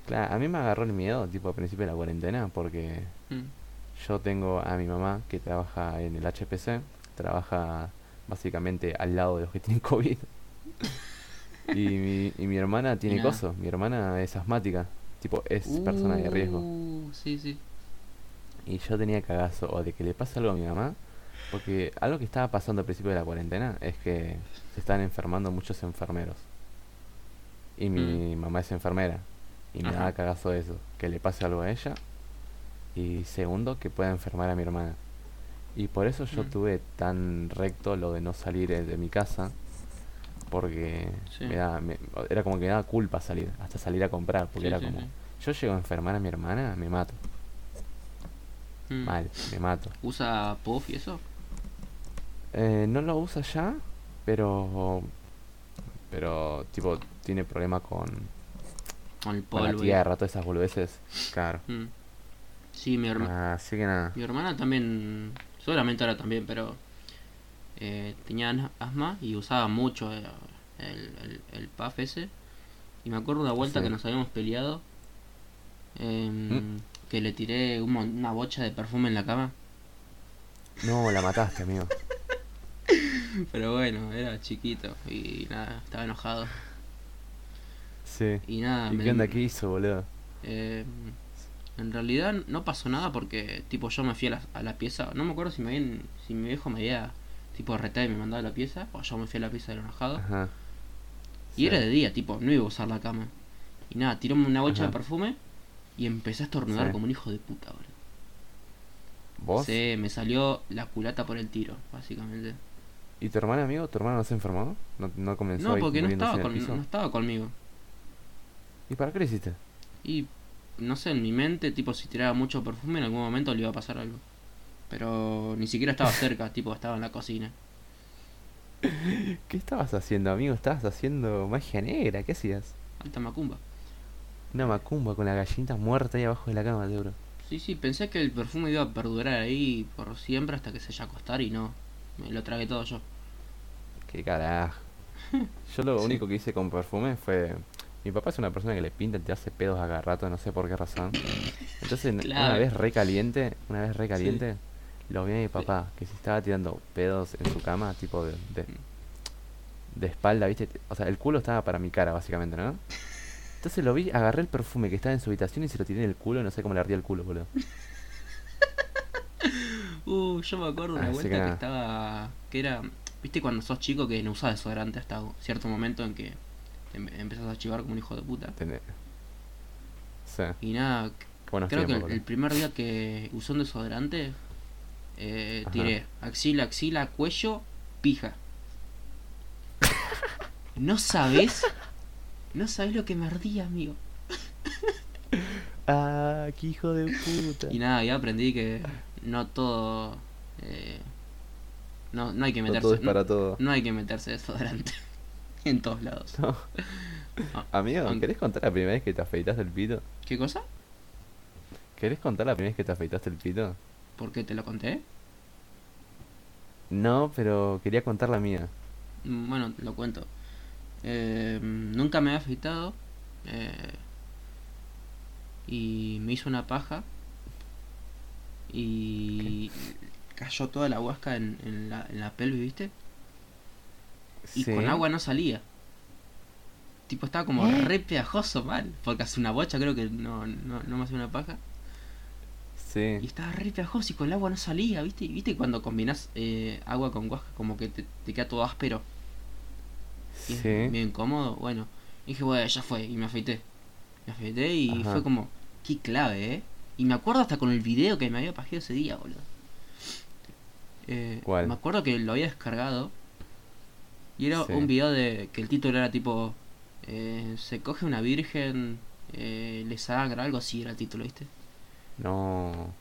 Claro, a mí me agarró el miedo, tipo, al principio de la cuarentena, porque Mm. yo tengo a mi mamá que trabaja en el HPC, trabaja básicamente al lado de los que tienen COVID. y, mi, y mi hermana tiene coso, mi hermana es asmática, tipo, es persona de riesgo. Uh, sí, sí. Y yo tenía cagazo o de que le pase algo a mi mamá, porque algo que estaba pasando al principio de la cuarentena es que se están enfermando muchos enfermeros. Y mi mamá es enfermera. Y me. Ajá. daba cagazo de eso, que le pase algo a ella. Y segundo, que pueda enfermar a mi hermana. Y por eso yo Mm. tuve tan recto lo de no salir de mi casa. Porque Sí. me da, me- era como que me daba culpa salir, hasta salir a comprar. Porque Sí, era sí, como, yo llego a enfermar a mi hermana, me mato. Mm. Mal, me mato. ¿Usa Puff y eso? Eh, no lo usa ya, pero. Pero, tipo, tiene problema con, Con el con la polvo. y- tierra, todas esas boludeces. Claro. Mm. Sí, mi, herma- Así que nada. mi hermana también, seguramente ahora también, pero eh, tenía as- asma y usaba mucho eh, el, el, el puff ese. Y me acuerdo una vuelta Sí. que nos habíamos peleado, em, Mm. que le tiré un una bocha de perfume en la cama. No, la mataste, amigo. Pero bueno, era chiquito y nada, estaba enojado. Sí. Y nada, ¿Y me- qué onda que hizo, boludo? Eh, en realidad no pasó nada porque tipo yo me fui a la, a la pieza, no me acuerdo si me habían, si mi viejo me había tipo retado y me mandaba a la pieza o yo me fui a la pieza del enojado. Ajá. Y Sí. era de día, tipo, no iba a usar la cama. Y nada, tiró una bocha Ajá. de perfume y empecé a estornudar Sí. como un hijo de puta, boludo. ¿Vos? Sí, me salió la culata por el tiro, básicamente. ¿Y tu hermana, amigo? ¿Tu hermana no se enfermó? ¿No, no comenzó No, porque no estaba, con- no estaba conmigo. ¿Y para qué lo hiciste? Y no sé, en mi mente, tipo, si tiraba mucho perfume, en algún momento le iba a pasar algo. Pero ni siquiera estaba cerca, tipo, estaba en la cocina. ¿Qué estabas haciendo, amigo? ¿Estabas haciendo magia negra? ¿Qué hacías? Alta macumba. Una macumba con la gallinita muerta ahí abajo de la cama, seguro. Sí, sí, pensé que el perfume iba a perdurar ahí por siempre hasta que se haya acostar y no. Me lo tragué todo yo. Qué carajo. Yo lo Sí. único que hice con perfume fue. Mi papá es una persona que le pinta y te hace pedos a cada rato, no sé por qué razón. Entonces, una vez re caliente, una vez re caliente, lo vi a mi papá, que se estaba tirando pedos en su cama, tipo de, de, de espalda, ¿viste? O sea, el culo estaba para mi cara, básicamente, ¿no? Entonces lo vi, agarré el perfume que estaba en su habitación y se lo tiré en el culo, no sé cómo le ardía el culo, boludo. Uh, yo me acuerdo una Así vuelta que estaba. que era. ¿Viste cuando sos chico que no usás desodorante hasta cierto momento en que em- empezás a chivar como un hijo de puta? Sí, Y nada, buenos creo que el, primer día que usé un desodorante, eh, tiré axila, axila, cuello, pija. No sabes, no sabes lo que me ardía, amigo. Ah, qué hijo de puta. Y nada, ya aprendí que no todo. eh, no, no hay que No meterse. todo es no- para todo. No hay que meterse desodorante en todos lados. No. Ah, Amigo, aunque- ¿querés contar la primera vez que te afeitaste el pito? ¿Qué cosa? ¿Querés contar la primera vez que te afeitaste el pito? ¿Por qué te lo conté? No, pero quería contar la mía. Mm, Bueno, lo cuento. Eh, nunca me he afeitado. eh, y me hizo una paja. Y cayó toda la huasca en, en la, en la pelvis, ¿viste? Y Sí. con agua no salía. Tipo, estaba como ¿Eh? re pegajoso mal. Porque hace una bocha creo que no, no, no me hacía una paja. Y Sí. estaba re pegajoso y con el agua no salía, ¿viste? ¿Viste cuando combinas eh, agua con huasca como que te, te queda todo áspero? Y es Sí. medio incómodo. Bueno, dije, bueno, ya fue. Y me afeité. Me afeité y Ajá. fue como, qué clave, ¿eh? Y me acuerdo hasta con el video que me había pajeado ese día, boludo. Eh, ¿Cuál? Me acuerdo que lo había descargado. Y era Sí. un video de que el título era tipo, eh, se coge una virgen, eh, le sangra, algo así era el título, ¿viste? No.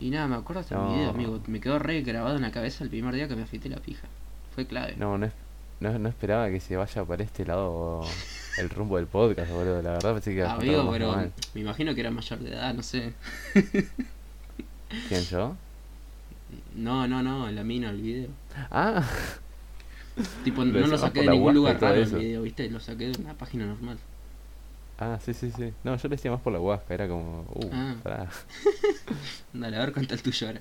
Y nada, me acuerdo hasta el No. video, amigo. Me quedó re grabado en la cabeza el primer día que me afeité la pija. Fue clave. No, no, no, no esperaba que se vaya para este lado el rumbo del podcast, boludo. La verdad pensé que iba a contar Amigo, algo más pero normal. me imagino que era mayor de edad, no sé. ¿Quién, yo? No, no, no, la mina, el video. Ah, Tipo, no lo saqué de ningún lugar raro el eso. video, ¿viste? Lo saqué de una página normal. ah, sí, sí, sí. No, yo le decía más por la huasca, era como, uh, Ah. pará. Dale, a ver cuánto el tuyo ahora.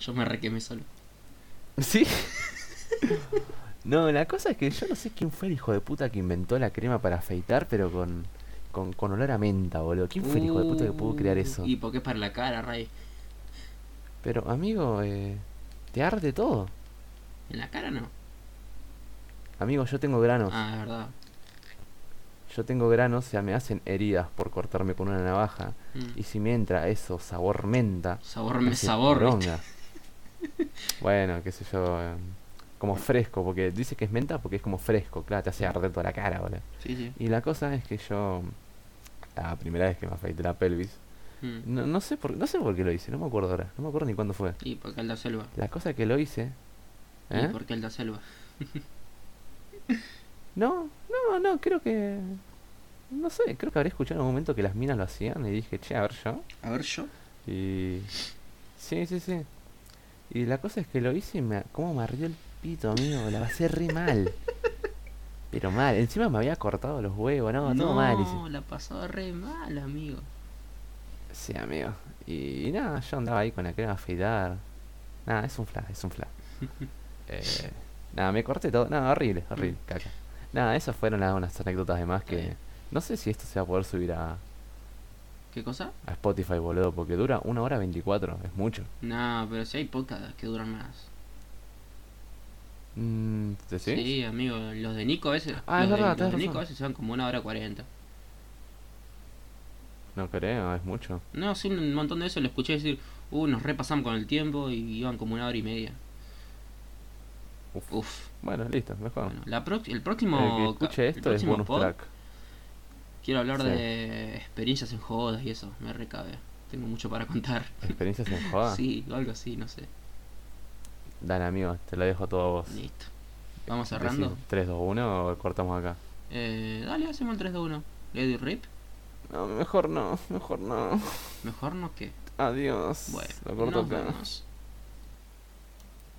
Yo me requemé solo. ¿Sí? No, la cosa es que yo no sé quién fue el hijo de puta que inventó la crema para afeitar, pero con, con, con olor a menta, boludo. ¿Quién fue el hijo de puta que pudo crear Uh, eso? Y porque es para la cara, Ray. Pero, amigo, eh, te arde todo. En la cara no. Amigo, yo tengo granos. Ah, es verdad. Yo tengo granos, o sea, me hacen heridas por cortarme con una navaja. Mm. Y si me entra eso, sabor menta. Sabor, me sabor. bueno, qué sé yo. eh, como fresco, porque dice que es menta porque es como fresco, claro, te hace arder toda la cara, boludo. Sí, sí. Y la cosa es que yo, la primera vez que me afeité la pelvis, Mm. no, no sé por no sé por qué lo hice, no me acuerdo ahora, no me acuerdo ni cuándo fue. Y porque el da selva. La cosa que lo hice, Y ¿eh? porque el da selva. No, no, no, creo que, no sé, creo que habré escuchado en un momento que las minas lo hacían y dije, che, a ver yo. A ver, yo. Y, sí, sí, sí. Y la cosa es que lo hice y me, cómo me ardió el pito, amigo, la pasé re mal. Pero mal, encima me había cortado los huevos, no, todo mal. No, la pasaba re mal, amigo. Sí, amigo. Y, y nada, yo andaba ahí con la crema a afeitar. Nada, es un flash, es un flash. eh, nada, me corté todo. Nada, horrible, horrible, caca. Nada, esas fueron las, unas anécdotas de más que... Eh. No sé si esto se va a poder subir a, ¿Qué cosa? a Spotify, boludo, porque dura una hora 24, es mucho. No, pero si hay podcasts que duran más. Mm, ¿te Sí, sí? amigo, los de Nico a veces. Ah, es los de, verdad, los tenés de Nico a veces se van como una hora cuarenta. No creo, es mucho. No, sí, un montón de eso lo escuché decir, uh, nos repasamos con el tiempo y iban como una hora y media. Uf. Uf. Bueno, listo, mejor. Bueno, la el el próximo. que ca- escuche el esto es próximo bonus pod, track. Quiero hablar Sí. de experiencias en jodas y eso, me recabe. Tengo mucho para contar. ¿Experiencias en joda? Sí, o algo así, no sé. Dale, amigo, te lo dejo todo a vos. Listo. Vamos cerrando. Decís 3, 2, 1 o cortamos acá. Eh, dale, hacemos el 3 de 1. Lady Rip. No, mejor no, mejor no. Mejor no que. Adiós. Bueno, lo corto nos acá. vemos.